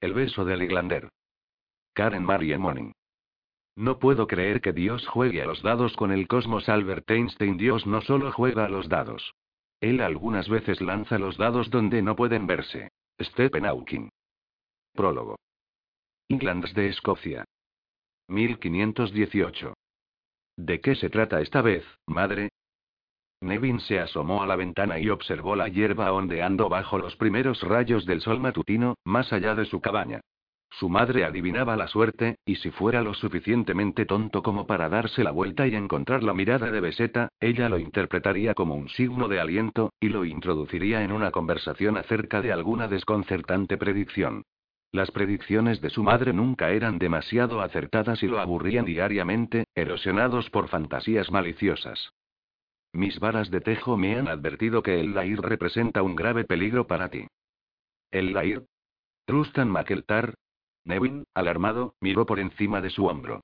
El beso del Iglander. Karen Marie Morning. No puedo creer que Dios juegue a los dados con el cosmos. Albert Einstein Dios no solo juega a los dados. Él algunas veces lanza los dados donde no pueden verse. Stephen Hawking. Prólogo. Englands de Escocia. 1518. ¿De qué se trata esta vez, madre? Nevin se asomó a la ventana y observó la hierba ondeando bajo los primeros rayos del sol matutino, más allá de su cabaña. Su madre adivinaba la suerte, y si fuera lo suficientemente tonto como para darse la vuelta y encontrar la mirada de Beseta, ella lo interpretaría como un signo de aliento, y lo introduciría en una conversación acerca de alguna desconcertante predicción. Las predicciones de su madre nunca eran demasiado acertadas y lo aburrían diariamente, erosionados por fantasías maliciosas. Mis varas de tejo me han advertido que el Lair representa un grave peligro para ti. ¿El Lair? Trustan Makeltar, Nevin, alarmado, miró por encima de su hombro.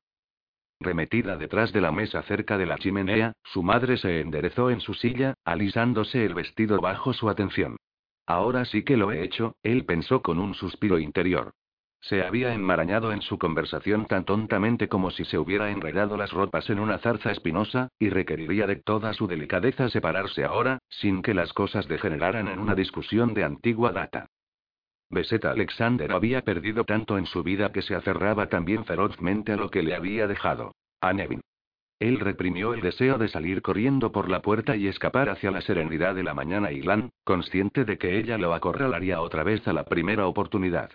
Remetida detrás de la mesa cerca de la chimenea, su madre se enderezó en su silla, alisándose el vestido bajo su atención. Ahora sí que lo he hecho, él pensó con un suspiro interior. Se había enmarañado en su conversación tan tontamente como si se hubiera enredado las ropas en una zarza espinosa, y requeriría de toda su delicadeza separarse ahora, sin que las cosas degeneraran en una discusión de antigua data. Beseta Alexander había perdido tanto en su vida que se aferraba también ferozmente a lo que le había dejado. A Nevin. Él reprimió el deseo de salir corriendo por la puerta y escapar hacia la serenidad de la mañana y Lan, consciente de que ella lo acorralaría otra vez a la primera oportunidad.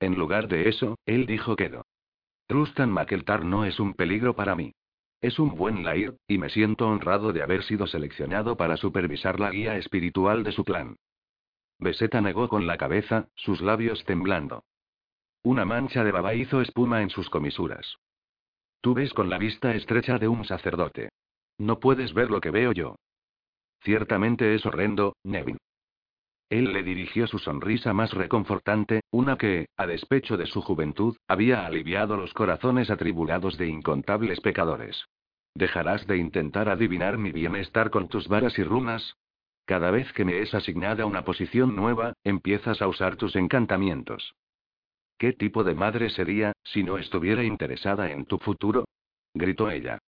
En lugar de eso, él dijo quedo. Trustan Makeltar no es un peligro para mí. Es un buen Lair, y me siento honrado de haber sido seleccionado para supervisar la guía espiritual de su plan. Beseta negó con la cabeza, sus labios temblando. Una mancha de baba hizo espuma en sus comisuras. Tú ves con la vista estrecha de un sacerdote. No puedes ver lo que veo yo. Ciertamente es horrendo, Nevin. Él le dirigió su sonrisa más reconfortante, una que, a despecho de su juventud, había aliviado los corazones atribulados de incontables pecadores. ¿Dejarás de intentar adivinar mi bienestar con tus varas y runas? Cada vez que me es asignada una posición nueva, empiezas a usar tus encantamientos. ¿Qué tipo de madre sería, si no estuviera interesada en tu futuro? gritó ella.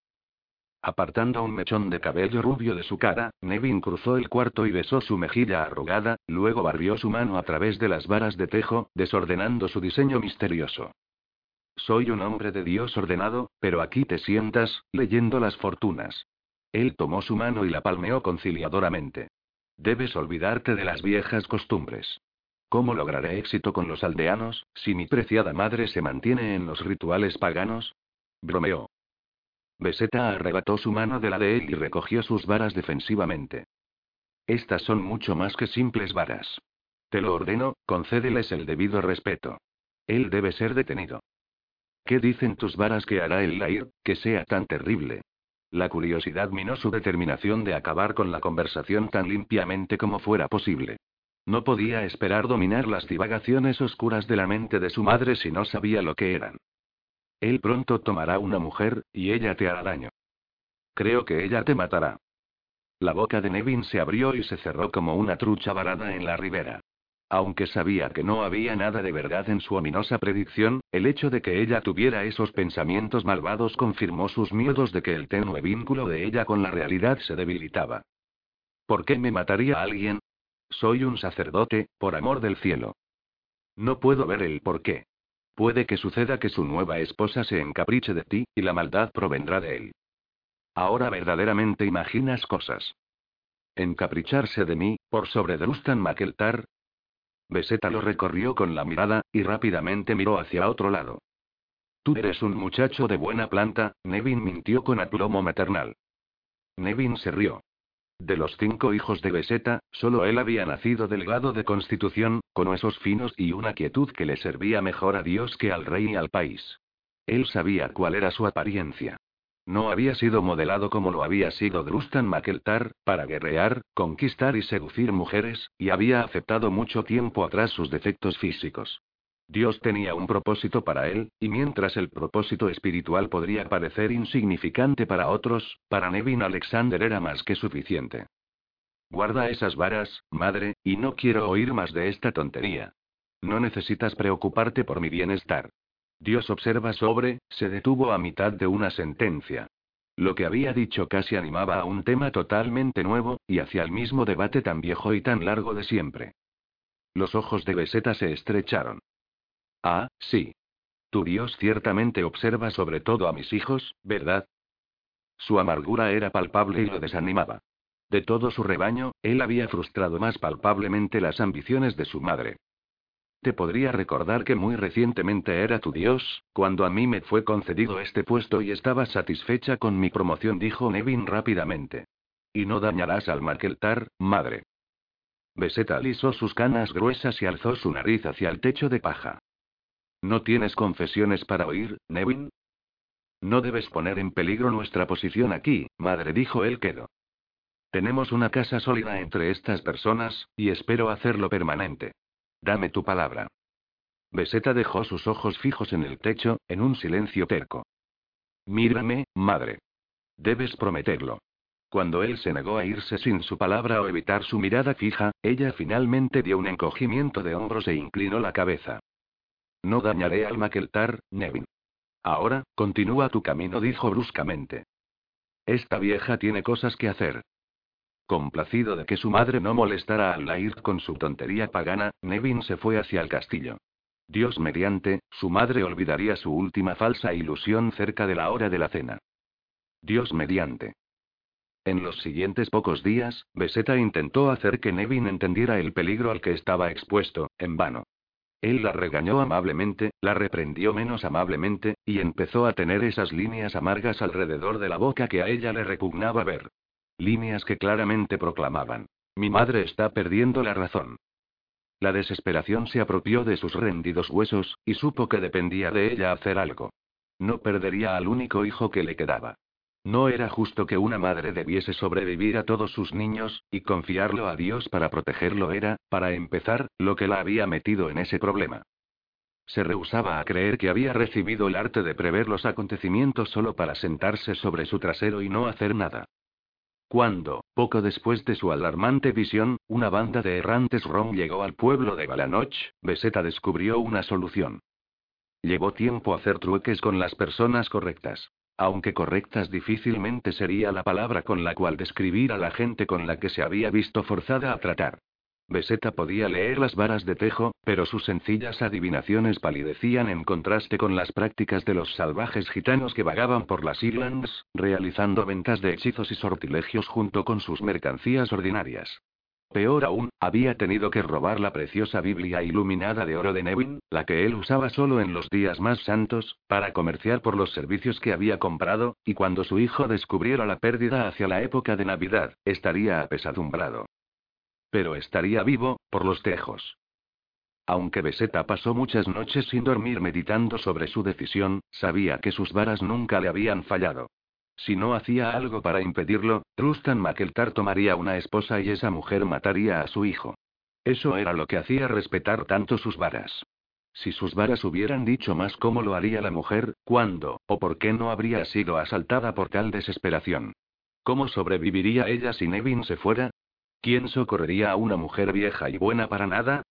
Apartando un mechón de cabello rubio de su cara, Nevin cruzó el cuarto y besó su mejilla arrugada, luego barrió su mano a través de las varas de tejo, desordenando su diseño misterioso. Soy un hombre de Dios ordenado, pero aquí te sientas, leyendo las fortunas. Él tomó su mano y la palmeó conciliadoramente. Debes olvidarte de las viejas costumbres. ¿Cómo lograré éxito con los aldeanos, si mi preciada madre se mantiene en los rituales paganos? Bromeó. Beseta arrebató su mano de la de él y recogió sus varas defensivamente. Estas son mucho más que simples varas. Te lo ordeno, concédeles el debido respeto. Él debe ser detenido. ¿Qué dicen tus varas que hará el Lair, que sea tan terrible? La curiosidad minó su determinación de acabar con la conversación tan limpiamente como fuera posible. No podía esperar dominar las divagaciones oscuras de la mente de su madre si no sabía lo que eran. Él pronto tomará una mujer, y ella te hará daño. Creo que ella te matará. La boca de Nevin se abrió y se cerró como una trucha varada en la ribera. Aunque sabía que no había nada de verdad en su ominosa predicción, el hecho de que ella tuviera esos pensamientos malvados confirmó sus miedos de que el tenue vínculo de ella con la realidad se debilitaba. ¿Por qué me mataría alguien? Soy un sacerdote, por amor del cielo. No puedo ver el por qué. Puede que suceda que su nueva esposa se encapriche de ti, y la maldad provendrá de él. Ahora verdaderamente imaginas cosas. Encapricharse de mí, por sobre Drustan Makeltar, Beseta lo recorrió con la mirada, y rápidamente miró hacia otro lado. Tú eres un muchacho de buena planta, Nevin mintió con aplomo maternal. Nevin se rió. De los cinco hijos de Beseta, solo él había nacido delgado de constitución, con huesos finos y una quietud que le servía mejor a Dios que al rey y al país. Él sabía cuál era su apariencia. No había sido modelado como lo había sido Drustan Makeltar, para guerrear, conquistar y seducir mujeres, y había aceptado mucho tiempo atrás sus defectos físicos. Dios tenía un propósito para él, y mientras el propósito espiritual podría parecer insignificante para otros, para Nevin Alexander era más que suficiente. Guarda esas varas, madre, y no quiero oír más de esta tontería. no necesitas preocuparte por mi bienestar. Dios observa sobre, se detuvo a mitad de una sentencia. Lo que había dicho casi animaba a un tema totalmente nuevo, y hacia el mismo debate tan viejo y tan largo de siempre. Los ojos de Beseta se estrecharon. Ah, sí. Tu Dios ciertamente observa sobre todo a mis hijos, ¿verdad? Su amargura era palpable y lo desanimaba. De todo su rebaño, él había frustrado más palpablemente las ambiciones de su madre. Te podría recordar que muy recientemente era tu Dios, cuando a mí me fue concedido este puesto y estaba satisfecha con mi promoción, dijo Nevin rápidamente. Y no dañarás al Markeltar, madre. Beseta alisó sus canas gruesas y alzó su nariz hacia el techo de paja. ¿No tienes confesiones para oír, Nevin? No debes poner en peligro nuestra posición aquí, madre, dijo él quedo. Tenemos una casa sólida entre estas personas, y espero hacerlo permanente. Dame tu palabra. Beseta dejó sus ojos fijos en el techo, en un silencio terco. Mírame, madre. Debes prometerlo. Cuando él se negó a irse sin su palabra o evitar su mirada fija, ella finalmente dio un encogimiento de hombros e inclinó la cabeza. No dañaré al Makeltar, Nevin. Ahora, continúa tu camino, dijo bruscamente. Esta vieja tiene cosas que hacer. Complacido de que su madre no molestara a Lair con su tontería pagana, Nevin se fue hacia el castillo. Dios mediante, su madre olvidaría su última falsa ilusión cerca de la hora de la cena. Dios mediante. En los siguientes pocos días, Beseta intentó hacer que Nevin entendiera el peligro al que estaba expuesto, en vano. Él la regañó amablemente, la reprendió menos amablemente, y empezó a tener esas líneas amargas alrededor de la boca que a ella le repugnaba ver. Líneas que claramente proclamaban. Mi madre está perdiendo la razón. La desesperación se apropió de sus rendidos huesos, y supo que dependía de ella hacer algo. No perdería al único hijo que le quedaba. No era justo que una madre debiese sobrevivir a todos sus niños, y confiarlo a Dios para protegerlo era, para empezar, lo que la había metido en ese problema. Se rehusaba a creer que había recibido el arte de prever los acontecimientos solo para sentarse sobre su trasero y no hacer nada. Cuando, poco después de su alarmante visión, una banda de errantes rom llegó al pueblo de Balanoch, Beseta descubrió una solución. Llevó tiempo hacer trueques con las personas correctas. Aunque correctas difícilmente sería la palabra con la cual describir a la gente con la que se había visto forzada a tratar. Beseta podía leer las varas de tejo, pero sus sencillas adivinaciones palidecían en contraste con las prácticas de los salvajes gitanos que vagaban por las Islands, realizando ventas de hechizos y sortilegios junto con sus mercancías ordinarias. Peor aún, había tenido que robar la preciosa Biblia iluminada de oro de Nevin, la que él usaba solo en los días más santos, para comerciar por los servicios que había comprado, y cuando su hijo descubriera la pérdida hacia la época de Navidad, estaría apesadumbrado. Pero estaría vivo, por los tejos. Aunque Beseta pasó muchas noches sin dormir meditando sobre su decisión, sabía que sus varas nunca le habían fallado. Si no hacía algo para impedirlo, Trustan Makeltar tomaría una esposa y esa mujer mataría a su hijo. Eso era lo que hacía respetar tanto sus varas. Si sus varas hubieran dicho más cómo lo haría la mujer, cuándo, o por qué no habría sido asaltada por tal desesperación. ¿Cómo sobreviviría ella si Nevin se fuera? ¿Quién socorrería a una mujer vieja y buena para nada?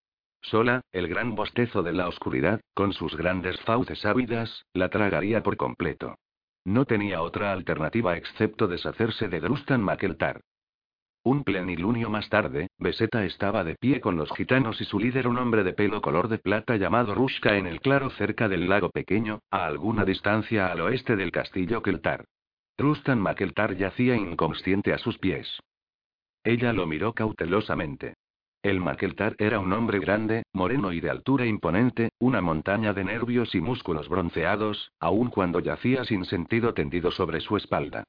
Sola, el gran bostezo de la oscuridad, con sus grandes fauces ávidas, la tragaría por completo. No tenía otra alternativa excepto deshacerse de Drustan Makeltar. Un plenilunio más tarde, Beseta estaba de pie con los gitanos y su líder, un hombre de pelo color de plata llamado Rushka, en el claro cerca del lago pequeño, a alguna distancia al oeste del castillo Keltar. Drustan Makeltar yacía inconsciente a sus pies. Ella lo miró cautelosamente. El Makeltar era un hombre grande, moreno y de altura imponente, una montaña de nervios y músculos bronceados, aun cuando yacía sin sentido tendido sobre su espalda.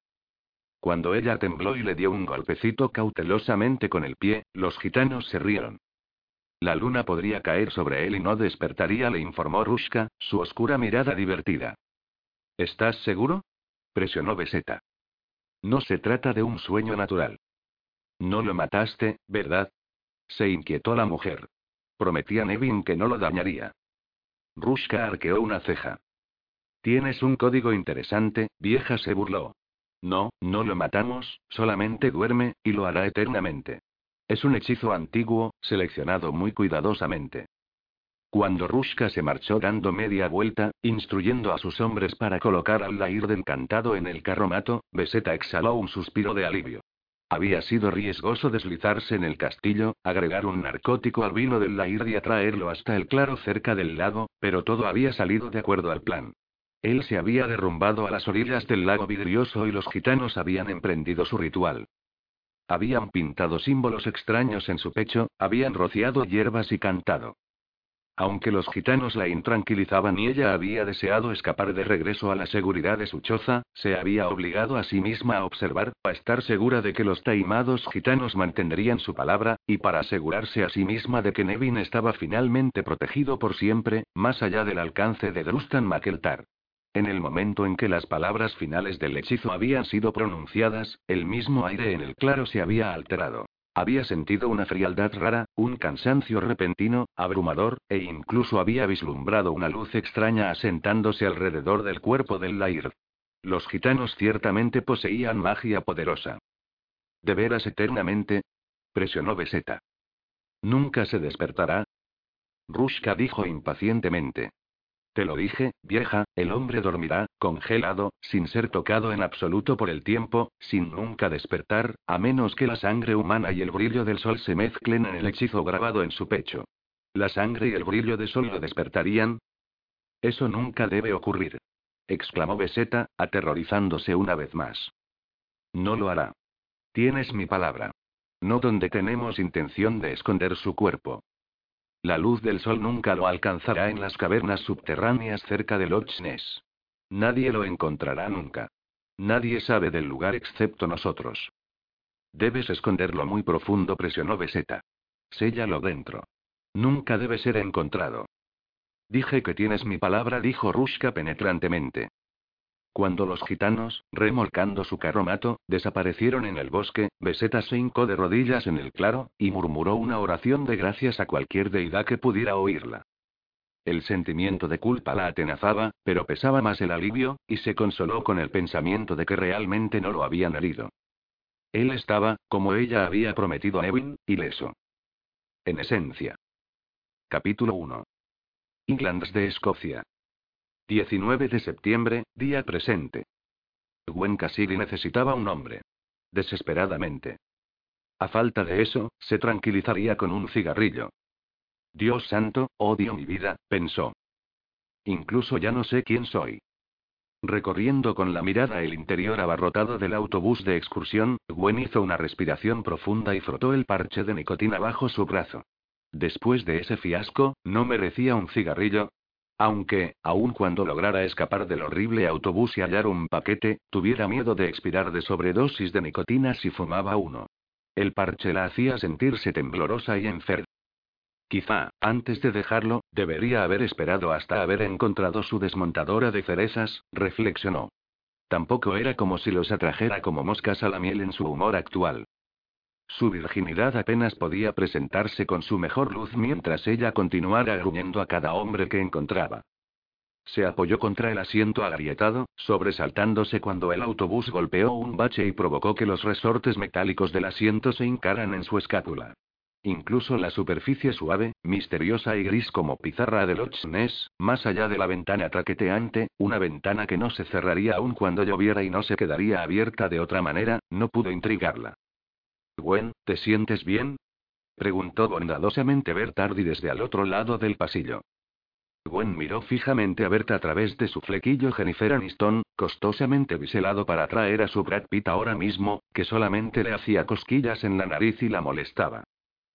Cuando ella tembló y le dio un golpecito cautelosamente con el pie, los gitanos se rieron. La luna podría caer sobre él y no despertaría, le informó Rushka, su oscura mirada divertida. ¿Estás seguro? presionó Beseta. No se trata de un sueño natural. No lo mataste, ¿verdad? Se inquietó la mujer. Prometía Nevin que no lo dañaría. Rushka arqueó una ceja. Tienes un código interesante, vieja se burló. No, no lo matamos, solamente duerme, y lo hará eternamente. Es un hechizo antiguo, seleccionado muy cuidadosamente. Cuando Rushka se marchó dando media vuelta, instruyendo a sus hombres para colocar al Laird encantado en el carromato, Beseta exhaló un suspiro de alivio. Había sido riesgoso deslizarse en el castillo, agregar un narcótico al vino del Laird y atraerlo hasta el claro cerca del lago, pero todo había salido de acuerdo al plan. Él se había derrumbado a las orillas del lago vidrioso y los gitanos habían emprendido su ritual. Habían pintado símbolos extraños en su pecho, habían rociado hierbas y cantado. Aunque los gitanos la intranquilizaban y ella había deseado escapar de regreso a la seguridad de su choza, se había obligado a sí misma a observar, a estar segura de que los taimados gitanos mantendrían su palabra, y para asegurarse a sí misma de que Nevin estaba finalmente protegido por siempre, más allá del alcance de Drustan Makeltar. En el momento en que las palabras finales del hechizo habían sido pronunciadas, el mismo aire en el claro se había alterado. Había sentido una frialdad rara, un cansancio repentino, abrumador, e incluso había vislumbrado una luz extraña asentándose alrededor del cuerpo del Laird. Los gitanos ciertamente poseían magia poderosa. ¿De veras eternamente? presionó Beseta. ¿Nunca se despertará? Rushka dijo impacientemente. Te lo dije, vieja, el hombre dormirá, congelado, sin ser tocado en absoluto por el tiempo, sin nunca despertar, a menos que la sangre humana y el brillo del sol se mezclen en el hechizo grabado en su pecho. ¿La sangre y el brillo del sol lo despertarían? Eso nunca debe ocurrir. exclamó Beseta, aterrorizándose una vez más. No lo hará. Tienes mi palabra. No donde tenemos intención de esconder su cuerpo. La luz del sol nunca lo alcanzará en las cavernas subterráneas cerca de Loch Ness. Nadie lo encontrará nunca. Nadie sabe del lugar excepto nosotros. Debes esconderlo muy profundo, presionó Beseta. Séllalo dentro. Nunca debe ser encontrado. Dije que tienes mi palabra, dijo Rushka penetrantemente. Cuando los gitanos, remolcando su carromato, desaparecieron en el bosque, Beseta se hincó de rodillas en el claro, y murmuró una oración de gracias a cualquier deidad que pudiera oírla. El sentimiento de culpa la atenazaba, pero pesaba más el alivio, y se consoló con el pensamiento de que realmente no lo habían herido. Él estaba, como ella había prometido a Nevin, ileso. En esencia. Capítulo 1. Englands de Escocia. 19 de septiembre, día presente. Gwen Cassidy necesitaba un hombre. Desesperadamente. A falta de eso, se tranquilizaría con un cigarrillo. Dios santo, odio mi vida, pensó. Incluso ya no sé quién soy. Recorriendo con la mirada el interior abarrotado del autobús de excursión, Gwen hizo una respiración profunda y frotó el parche de nicotina bajo su brazo. Después de ese fiasco, no merecía un cigarrillo, aunque, aun cuando lograra escapar del horrible autobús y hallar un paquete, tuviera miedo de expirar de sobredosis de nicotina si fumaba uno. El parche la hacía sentirse temblorosa y enferma. Quizá, antes de dejarlo, debería haber esperado hasta haber encontrado su desmontadora de cerezas, reflexionó. Tampoco era como si los atrajera como moscas a la miel en su humor actual. Su virginidad apenas podía presentarse con su mejor luz mientras ella continuara gruñendo a cada hombre que encontraba. Se apoyó contra el asiento agrietado, sobresaltándose cuando el autobús golpeó un bache y provocó que los resortes metálicos del asiento se hincaran en su escápula. Incluso la superficie suave, misteriosa y gris como pizarra de Loch Ness, más allá de la ventana traqueteante, una ventana que no se cerraría aun cuando lloviera y no se quedaría abierta de otra manera, no pudo intrigarla. Gwen, ¿te sientes bien? preguntó bondadosamente Bertardi desde al otro lado del pasillo. Gwen miró fijamente a Berta a través de su flequillo Jennifer Aniston, costosamente biselado para atraer a su Brad Pitt ahora mismo, que solamente le hacía cosquillas en la nariz y la molestaba.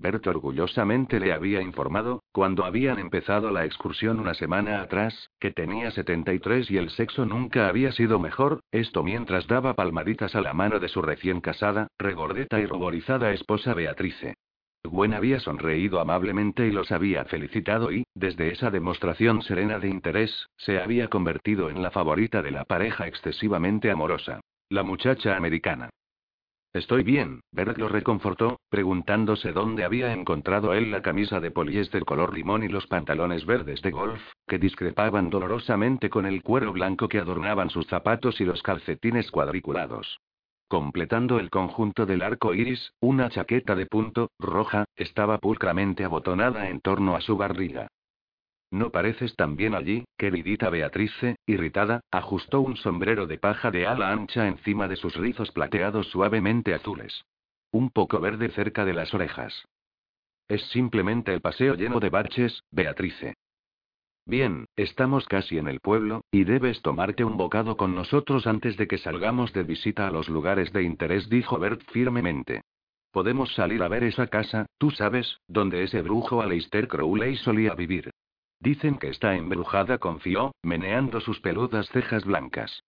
Bert orgullosamente le había informado, cuando habían empezado la excursión una semana atrás, que tenía 73 y el sexo nunca había sido mejor, esto mientras daba palmaditas a la mano de su recién casada, regordeta y ruborizada esposa Beatrice. Gwen había sonreído amablemente y los había felicitado y, desde esa demostración serena de interés, se había convertido en la favorita de la pareja excesivamente amorosa. La muchacha americana. Estoy bien, Bert lo reconfortó, preguntándose dónde había encontrado él la camisa de poliéster color limón y los pantalones verdes de golf, que discrepaban dolorosamente con el cuero blanco que adornaban sus zapatos y los calcetines cuadriculados. Completando el conjunto del arco iris, una chaqueta de punto, roja, estaba pulcramente abotonada en torno a su barriga. No pareces tan bien allí, queridita Beatrice, irritada, ajustó un sombrero de paja de ala ancha encima de sus rizos plateados suavemente azules. Un poco verde cerca de las orejas. Es simplemente el paseo lleno de baches, Beatrice. Bien, estamos casi en el pueblo, y debes tomarte un bocado con nosotros antes de que salgamos de visita a los lugares de interés, dijo Bert firmemente. Podemos salir a ver esa casa, tú sabes, donde ese brujo Aleister Crowley solía vivir. Dicen que está embrujada, confió, meneando sus peludas cejas blancas.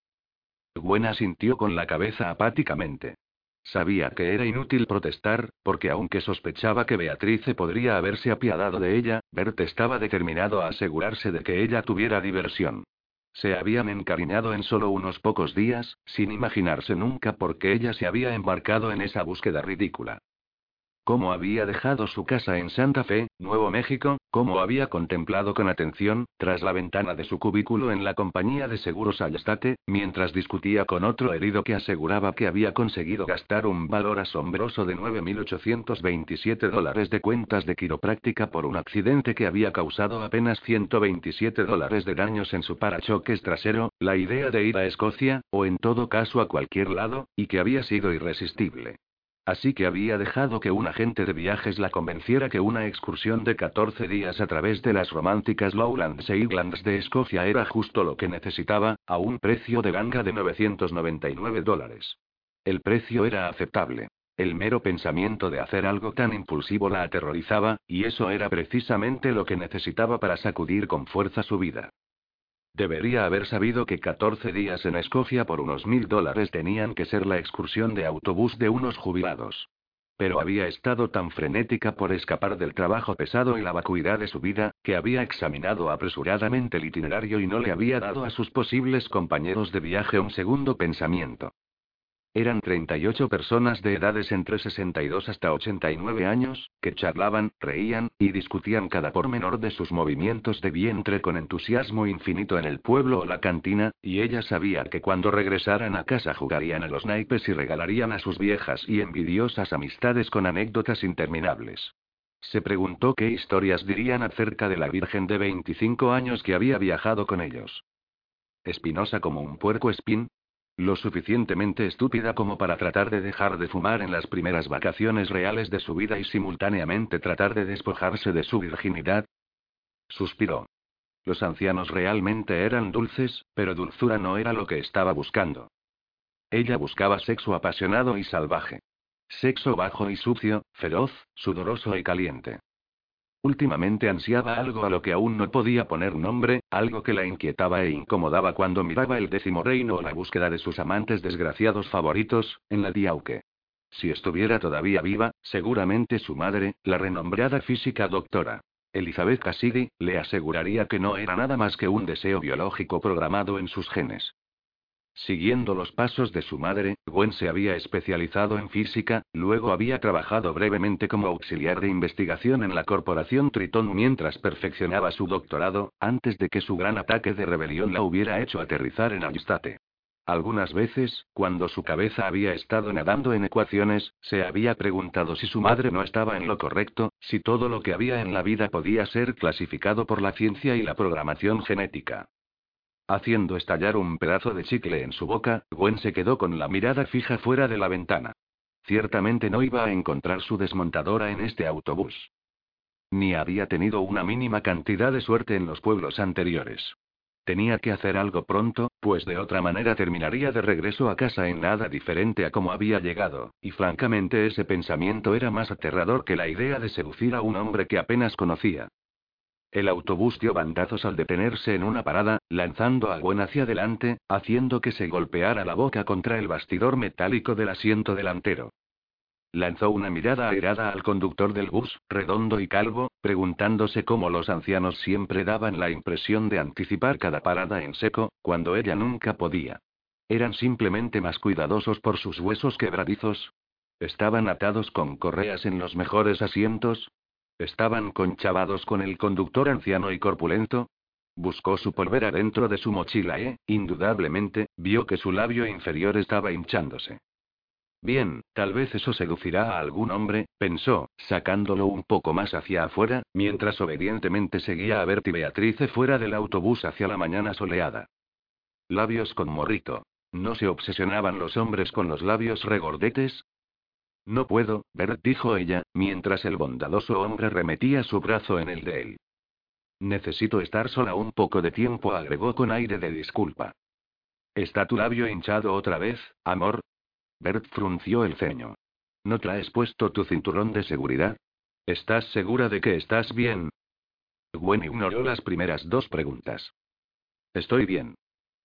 Gwen sintió con la cabeza apáticamente. Sabía que era inútil protestar, porque aunque sospechaba que Beatrice podría haberse apiadado de ella, Bert estaba determinado a asegurarse de que ella tuviera diversión. Se habían encariñado en solo unos pocos días, sin imaginarse nunca por qué ella se había embarcado en esa búsqueda ridícula cómo había dejado su casa en Santa Fe, Nuevo México, cómo había contemplado con atención, tras la ventana de su cubículo en la compañía de seguros Allstate, mientras discutía con otro herido que aseguraba que había conseguido gastar un valor asombroso de 9.827 dólares de cuentas de quiropráctica por un accidente que había causado apenas 127 dólares de daños en su parachoques trasero, la idea de ir a Escocia, o en todo caso a cualquier lado, y que había sido irresistible. Así que había dejado que un agente de viajes la convenciera que una excursión de 14 días a través de las románticas Lowlands e Highlands de Escocia era justo lo que necesitaba, a un precio de ganga de 999 dólares. El precio era aceptable. El mero pensamiento de hacer algo tan impulsivo la aterrorizaba, y eso era precisamente lo que necesitaba para sacudir con fuerza su vida. Debería haber sabido que 14 días en Escocia por unos mil dólares tenían que ser la excursión de autobús de unos jubilados. Pero había estado tan frenética por escapar del trabajo pesado y la vacuidad de su vida, que había examinado apresuradamente el itinerario y no le había dado a sus posibles compañeros de viaje un segundo pensamiento. Eran 38 personas de edades entre 62 hasta 89 años, que charlaban, reían, y discutían cada pormenor de sus movimientos de vientre con entusiasmo infinito en el pueblo o la cantina, y ella sabía que cuando regresaran a casa jugarían a los naipes y regalarían a sus viejas y envidiosas amistades con anécdotas interminables. Se preguntó qué historias dirían acerca de la Virgen de 25 años que había viajado con ellos. Espinosa como un puerco espín, lo suficientemente estúpida como para tratar de dejar de fumar en las primeras vacaciones reales de su vida y simultáneamente tratar de despojarse de su virginidad. Suspiró. Los ancianos realmente eran dulces, pero dulzura no era lo que estaba buscando. Ella buscaba sexo apasionado y salvaje. Sexo bajo y sucio, feroz, sudoroso y caliente. Últimamente ansiaba algo a lo que aún no podía poner nombre, algo que la inquietaba e incomodaba cuando miraba el décimo reino o la búsqueda de sus amantes desgraciados favoritos, en la Diauque. Si estuviera todavía viva, seguramente su madre, la renombrada física doctora Elizabeth Cassidy, le aseguraría que no era nada más que un deseo biológico programado en sus genes. Siguiendo los pasos de su madre, Gwen se había especializado en física, luego había trabajado brevemente como auxiliar de investigación en la corporación Tritón mientras perfeccionaba su doctorado, antes de que su gran ataque de rebelión la hubiera hecho aterrizar en Aristate. Algunas veces, cuando su cabeza había estado nadando en ecuaciones, se había preguntado si su madre no estaba en lo correcto, si todo lo que había en la vida podía ser clasificado por la ciencia y la programación genética. Haciendo estallar un pedazo de chicle en su boca, Gwen se quedó con la mirada fija fuera de la ventana. Ciertamente no iba a encontrar su desmontadora en este autobús. Ni había tenido una mínima cantidad de suerte en los pueblos anteriores. Tenía que hacer algo pronto, pues de otra manera terminaría de regreso a casa en nada diferente a como había llegado, y francamente ese pensamiento era más aterrador que la idea de seducir a un hombre que apenas conocía. El autobús dio bandazos al detenerse en una parada, lanzando a Gwen hacia adelante, haciendo que se golpeara la boca contra el bastidor metálico del asiento delantero. Lanzó una mirada airada al conductor del bus, redondo y calvo, preguntándose cómo los ancianos siempre daban la impresión de anticipar cada parada en seco, cuando ella nunca podía. ¿Eran simplemente más cuidadosos por sus huesos quebradizos? ¿Estaban atados con correas en los mejores asientos? ¿Estaban conchavados con el conductor anciano y corpulento? Buscó su polvera dentro de su mochila e, indudablemente, vio que su labio inferior estaba hinchándose. Bien, tal vez eso seducirá a algún hombre, pensó, sacándolo un poco más hacia afuera, mientras obedientemente seguía a Bertie y Beatrice fuera del autobús hacia la mañana soleada. Labios con morrito. ¿No se obsesionaban los hombres con los labios regordetes? No puedo, Bert dijo ella, mientras el bondadoso hombre remetía su brazo en el de él. Necesito estar sola un poco de tiempo, agregó con aire de disculpa. ¿Está tu labio hinchado otra vez, amor? Bert frunció el ceño. ¿No traes puesto tu cinturón de seguridad? ¿Estás segura de que estás bien? Gwen ignoró las primeras dos preguntas. Estoy bien.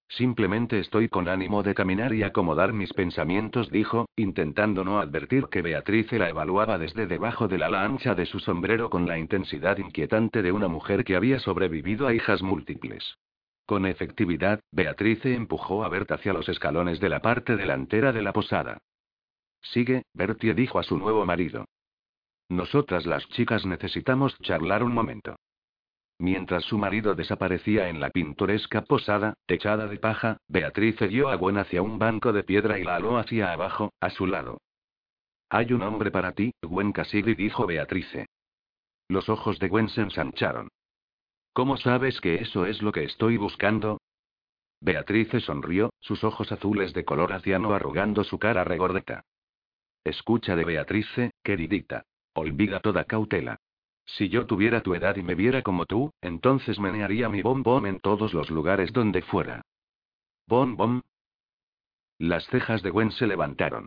Simplemente estoy con ánimo de caminar y acomodar mis pensamientos, dijo, intentando no advertir que Beatriz la evaluaba desde debajo del ala ancha de su sombrero con la intensidad inquietante de una mujer que había sobrevivido a hijas múltiples. Con efectividad, Beatrice empujó a Bert hacia los escalones de la parte delantera de la posada. Sigue, Bertie dijo a su nuevo marido. Nosotras las chicas necesitamos charlar un momento. Mientras su marido desaparecía en la pintoresca posada, techada de paja, Beatrice dio a Gwen hacia un banco de piedra y la aló hacia abajo, a su lado. Hay un hombre para ti, Gwen Cassidy dijo Beatrice. Los ojos de Gwen se ensancharon. ¿Cómo sabes que eso es lo que estoy buscando? Beatrice sonrió, sus ojos azules de color aciano arrugando su cara regordeta. Escucha de Beatrice, queridita. Olvida toda cautela. Si yo tuviera tu edad y me viera como tú, entonces menearía mi bom bom en todos los lugares donde fuera. Bom bom. Las cejas de Gwen se levantaron.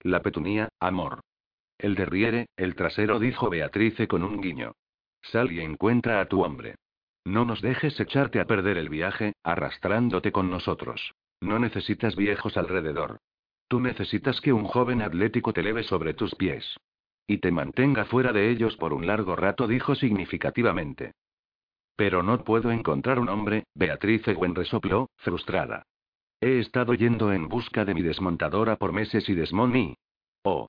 La petunía, amor. El derriere, el trasero, dijo Beatrice con un guiño. Sal y encuentra a tu hombre. No nos dejes echarte a perder el viaje, arrastrándote con nosotros. No necesitas viejos alrededor. Tú necesitas que un joven atlético te leve sobre tus pies. Y te mantenga fuera de ellos por un largo rato, dijo significativamente. Pero no puedo encontrar un hombre, Beatriz Gwen resopló, frustrada. He estado yendo en busca de mi desmontadora por meses y desmoní. Oh.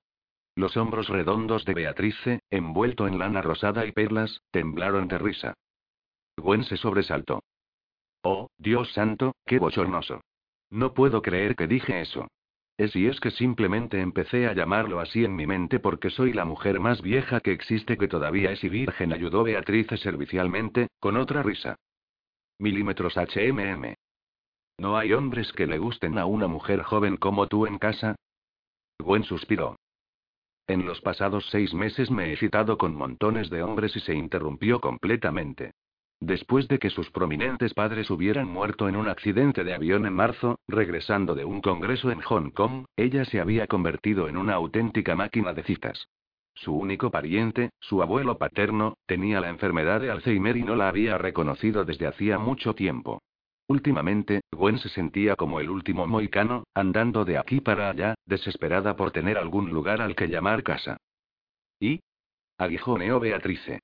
Los hombros redondos de Beatrice, envuelto en lana rosada y perlas, temblaron de risa. Gwen se sobresaltó. Oh, Dios santo, qué bochornoso. No puedo creer que dije eso. Es y es que simplemente empecé a llamarlo así en mi mente porque soy la mujer más vieja que existe que todavía es y virgen, ayudó Beatrice servicialmente, con otra risa. Milímetros HMM. ¿No hay hombres que le gusten a una mujer joven como tú en casa? Gwen suspiró. En los pasados seis meses me he citado con montones de hombres y se interrumpió completamente. Después de que sus prominentes padres hubieran muerto en un accidente de avión en marzo, regresando de un congreso en Hong Kong, ella se había convertido en una auténtica máquina de citas. Su único pariente, su abuelo paterno, tenía la enfermedad de Alzheimer y no la había reconocido desde hacía mucho tiempo. Últimamente, Gwen se sentía como el último moicano, andando de aquí para allá, desesperada por tener algún lugar al que llamar casa. ¿Y? aguijoneó Beatrice.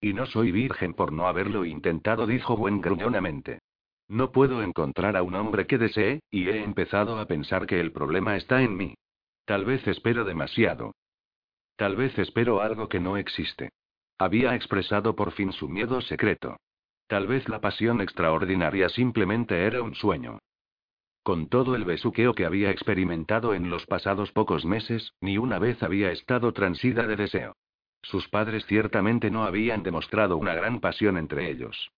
Y no soy virgen por no haberlo intentado, dijo Gwen gruñonamente. No puedo encontrar a un hombre que desee, y he empezado a pensar que el problema está en mí. Tal vez espero demasiado. Tal vez espero algo que no existe. Había expresado por fin su miedo secreto. Tal vez la pasión extraordinaria simplemente era un sueño. Con todo el besuqueo que había experimentado en los pasados pocos meses, ni una vez había estado transida de deseo. Sus padres ciertamente no habían demostrado una gran pasión entre ellos.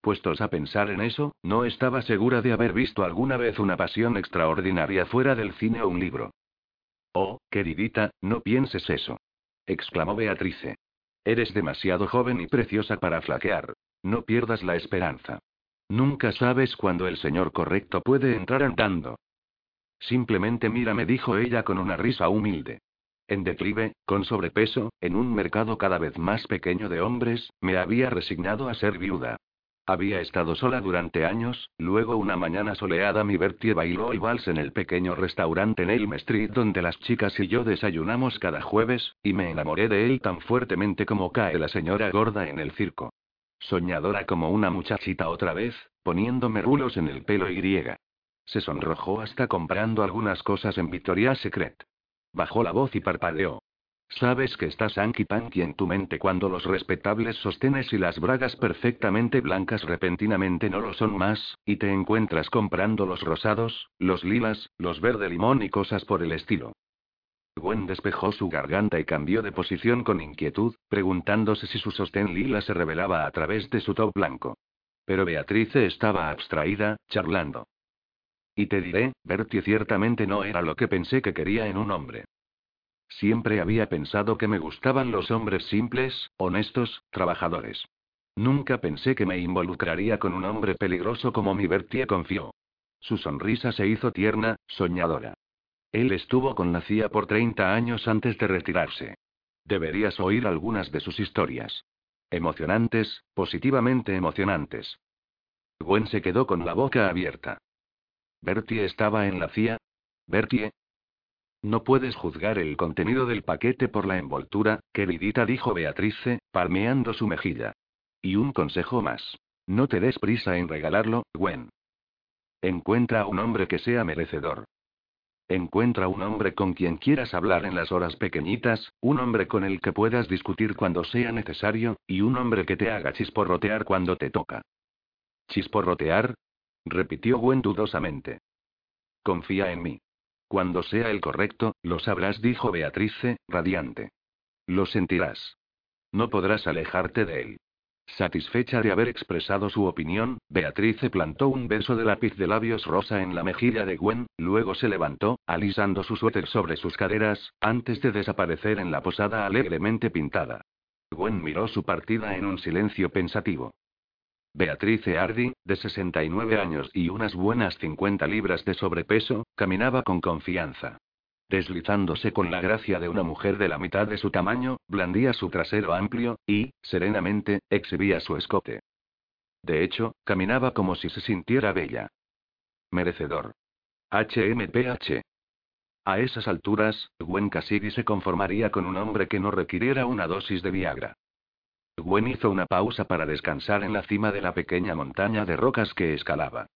Puestos a pensar en eso, no estaba segura de haber visto alguna vez una pasión extraordinaria fuera del cine o un libro. Oh, queridita, no pienses eso. exclamó Beatrice. Eres demasiado joven y preciosa para flaquear. No pierdas la esperanza. Nunca sabes cuándo el señor correcto puede entrar andando. Simplemente mírame, dijo ella con una risa humilde. En declive, con sobrepeso, en un mercado cada vez más pequeño de hombres, me había resignado a ser viuda. Había estado sola durante años, luego una mañana soleada mi Bertie bailó el vals en el pequeño restaurante en Elm Street donde las chicas y yo desayunamos cada jueves, y me enamoré de él tan fuertemente como cae la señora gorda en el circo. Soñadora como una muchachita otra vez, poniéndome rulos en el pelo y griega. Se sonrojó hasta comprando algunas cosas en Victoria's Secret. Bajó la voz y parpadeó. Sabes que estás anki panky en tu mente cuando los respetables sostenes y las bragas perfectamente blancas repentinamente no lo son más, y te encuentras comprando los rosados, los lilas, los verde limón y cosas por el estilo. Gwen despejó su garganta y cambió de posición con inquietud, preguntándose si su sostén lila se revelaba a través de su top blanco. Pero Beatrice estaba abstraída, charlando. Y te diré, Bertie ciertamente no era lo que pensé que quería en un hombre. Siempre había pensado que me gustaban los hombres simples, honestos, trabajadores. Nunca pensé que me involucraría con un hombre peligroso como mi Bertie confió. Su sonrisa se hizo tierna, soñadora. Él estuvo con la CIA por 30 años antes de retirarse. Deberías oír algunas de sus historias. Emocionantes, positivamente emocionantes. Gwen se quedó con la boca abierta. ¿Bertie estaba en la CIA? ¿Bertie? No puedes juzgar el contenido del paquete por la envoltura, queridita, dijo Beatrice, palmeando su mejilla. Y un consejo más. No te des prisa en regalarlo, Gwen. Encuentra un hombre que sea merecedor. Encuentra un hombre con quien quieras hablar en las horas pequeñitas, un hombre con el que puedas discutir cuando sea necesario, y un hombre que te haga chisporrotear cuando te toca. ¿Chisporrotear? Repitió Gwen dudosamente. Confía en mí. Cuando sea el correcto, lo sabrás, dijo Beatrice, radiante. Lo sentirás. No podrás alejarte de él. Satisfecha de haber expresado su opinión, Beatrice plantó un beso de lápiz de labios rosa en la mejilla de Gwen, luego se levantó, alisando su suéter sobre sus caderas, antes de desaparecer en la posada alegremente pintada. Gwen miró su partida en un silencio pensativo. Beatrice Hardy, de 69 años y unas buenas 50 libras de sobrepeso, caminaba con confianza. Deslizándose con la gracia de una mujer de la mitad de su tamaño, blandía su trasero amplio, y, serenamente, exhibía su escote. De hecho, caminaba como si se sintiera bella. Merecedor. HMPH. A esas alturas, Gwen Cassidy se conformaría con un hombre que no requiriera una dosis de Viagra. Gwen hizo una pausa para descansar en la cima de la pequeña montaña de rocas que escalaba.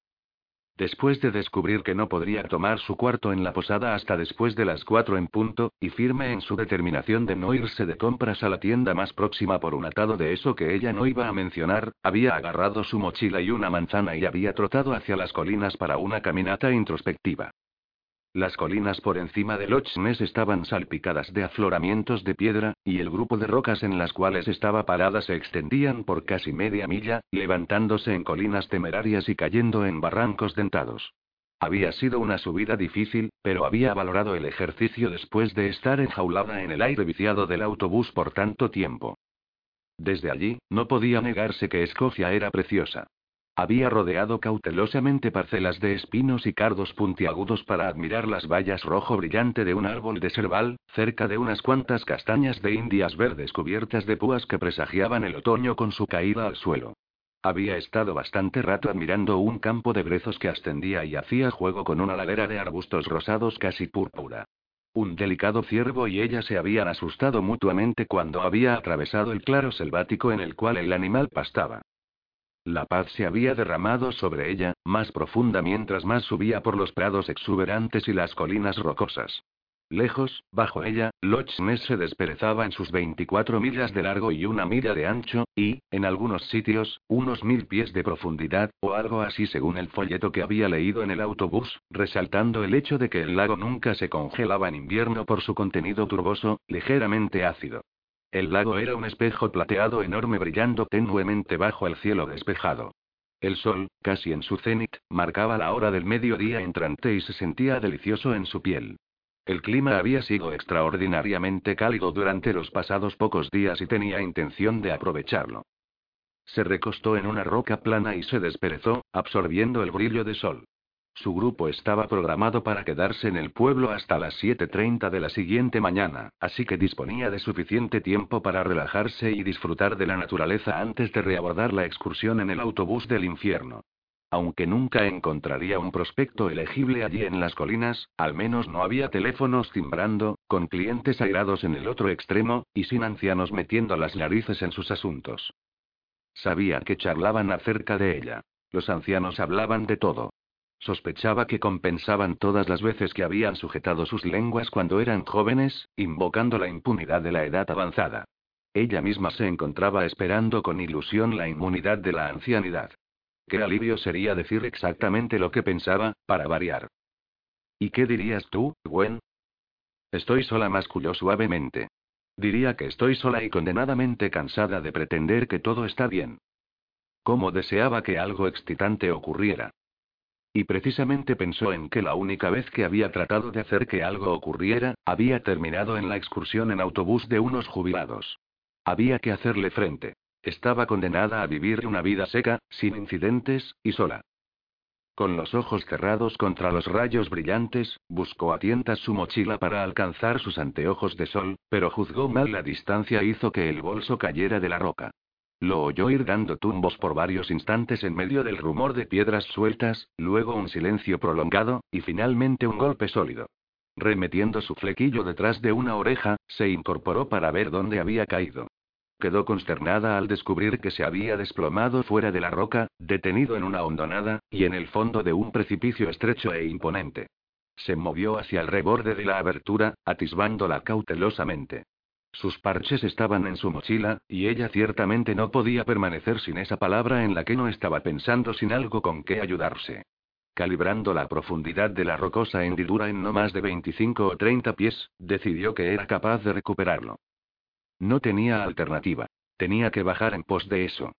Después de descubrir que no podría tomar su cuarto en la posada hasta después de las cuatro en punto, y firme en su determinación de no irse de compras a la tienda más próxima por un atado de eso que ella no iba a mencionar, había agarrado su mochila y una manzana y había trotado hacia las colinas para una caminata introspectiva. Las colinas por encima de Loch Ness estaban salpicadas de afloramientos de piedra, y el grupo de rocas en las cuales estaba parada se extendían por casi media milla, levantándose en colinas temerarias y cayendo en barrancos dentados. Había sido una subida difícil, pero había valorado el ejercicio después de estar enjaulada en el aire viciado del autobús por tanto tiempo. Desde allí, no podía negarse que Escocia era preciosa. Había rodeado cautelosamente parcelas de espinos y cardos puntiagudos para admirar las bayas rojo brillante de un árbol de serval, cerca de unas cuantas castañas de indias verdes cubiertas de púas que presagiaban el otoño con su caída al suelo. Había estado bastante rato admirando un campo de brezos que ascendía y hacía juego con una ladera de arbustos rosados casi púrpura. Un delicado ciervo y ella se habían asustado mutuamente cuando había atravesado el claro selvático en el cual el animal pastaba. La paz se había derramado sobre ella, más profunda mientras más subía por los prados exuberantes y las colinas rocosas. Lejos, bajo ella, Loch Ness se desperezaba en sus 24 millas de largo y una milla de ancho, y, en algunos sitios, unos mil pies de profundidad, o algo así según el folleto que había leído en el autobús, resaltando el hecho de que el lago nunca se congelaba en invierno por su contenido turboso, ligeramente ácido. El lago era un espejo plateado enorme brillando tenuemente bajo el cielo despejado. El sol, casi en su cenit, marcaba la hora del mediodía entrante y se sentía delicioso en su piel. El clima había sido extraordinariamente cálido durante los pasados pocos días y tenía intención de aprovecharlo. Se recostó en una roca plana y se desperezó, absorbiendo el brillo de sol. Su grupo estaba programado para quedarse en el pueblo hasta las 7.30 de la siguiente mañana, así que disponía de suficiente tiempo para relajarse y disfrutar de la naturaleza antes de reabordar la excursión en el autobús del infierno. Aunque nunca encontraría un prospecto elegible allí en las colinas, al menos no había teléfonos timbrando, con clientes airados en el otro extremo, y sin ancianos metiendo las narices en sus asuntos. Sabía que charlaban acerca de ella. Los ancianos hablaban de todo. Sospechaba que compensaban todas las veces que habían sujetado sus lenguas cuando eran jóvenes, invocando la impunidad de la edad avanzada. Ella misma se encontraba esperando con ilusión la inmunidad de la ancianidad. Qué alivio sería decir exactamente lo que pensaba, para variar. ¿Y qué dirías tú, Gwen? Estoy sola, masculló suavemente. Diría que estoy sola y condenadamente cansada de pretender que todo está bien. Cómo deseaba que algo excitante ocurriera. Y precisamente pensó en que la única vez que había tratado de hacer que algo ocurriera, había terminado en la excursión en autobús de unos jubilados. Había que hacerle frente. Estaba condenada a vivir una vida seca, sin incidentes, y sola. Con los ojos cerrados contra los rayos brillantes, buscó a tientas su mochila para alcanzar sus anteojos de sol, pero juzgó mal la distancia e hizo que el bolso cayera de la roca. Lo oyó ir dando tumbos por varios instantes en medio del rumor de piedras sueltas, luego un silencio prolongado, y finalmente un golpe sólido. Remetiendo su flequillo detrás de una oreja, se incorporó para ver dónde había caído. Quedó consternada al descubrir que se había desplomado fuera de la roca, detenido en una hondonada, y en el fondo de un precipicio estrecho e imponente. Se movió hacia el reborde de la abertura, atisbándola cautelosamente. Sus parches estaban en su mochila, y ella ciertamente no podía permanecer sin esa palabra en la que no estaba pensando sin algo con qué ayudarse. Calibrando la profundidad de la rocosa hendidura en no más de 25 o 30 pies, decidió que era capaz de recuperarlo. No tenía alternativa. Tenía que bajar en pos de eso.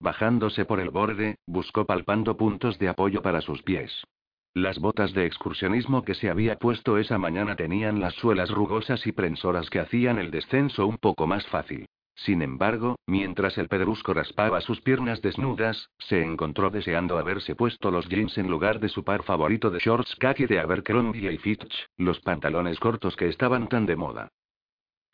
Bajándose por el borde, buscó palpando puntos de apoyo para sus pies. Las botas de excursionismo que se había puesto esa mañana tenían las suelas rugosas y prensoras que hacían el descenso un poco más fácil. Sin embargo, mientras el pedrusco raspaba sus piernas desnudas, se encontró deseando haberse puesto los jeans en lugar de su par favorito de shorts khaki de Abercrombie y Fitch, los pantalones cortos que estaban tan de moda.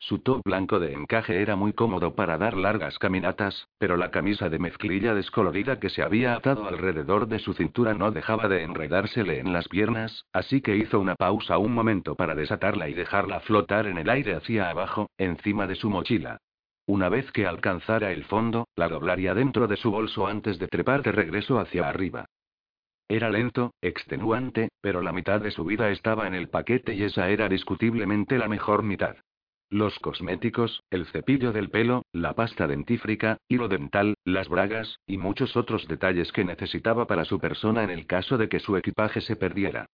Su top blanco de encaje era muy cómodo para dar largas caminatas, pero la camisa de mezclilla descolorida que se había atado alrededor de su cintura no dejaba de enredársele en las piernas, así que hizo una pausa un momento para desatarla y dejarla flotar en el aire hacia abajo, encima de su mochila. Una vez que alcanzara el fondo, la doblaría dentro de su bolso antes de trepar de regreso hacia arriba. Era lento, extenuante, pero la mitad de su vida estaba en el paquete y esa era discutiblemente la mejor mitad. Los cosméticos, el cepillo del pelo, la pasta dentífrica, hilo dental, las bragas, y muchos otros detalles que necesitaba para su persona en el caso de que su equipaje se perdiera.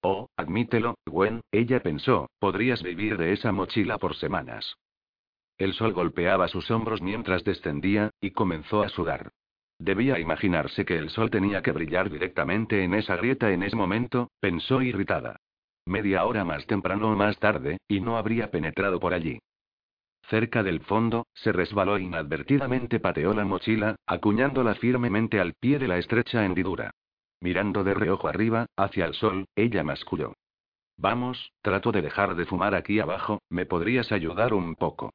Oh, admítelo, Gwen, ella pensó, podrías vivir de esa mochila por semanas. El sol golpeaba sus hombros mientras descendía, y comenzó a sudar. Debía imaginarse que el sol tenía que brillar directamente en esa grieta en ese momento, pensó irritada. Media hora más temprano o más tarde, y no habría penetrado por allí. Cerca del fondo, se resbaló inadvertidamente pateó la mochila, acuñándola firmemente al pie de la estrecha hendidura. Mirando de reojo arriba, hacia el sol, ella masculló. Vamos, trato de dejar de fumar aquí abajo, ¿me podrías ayudar un poco?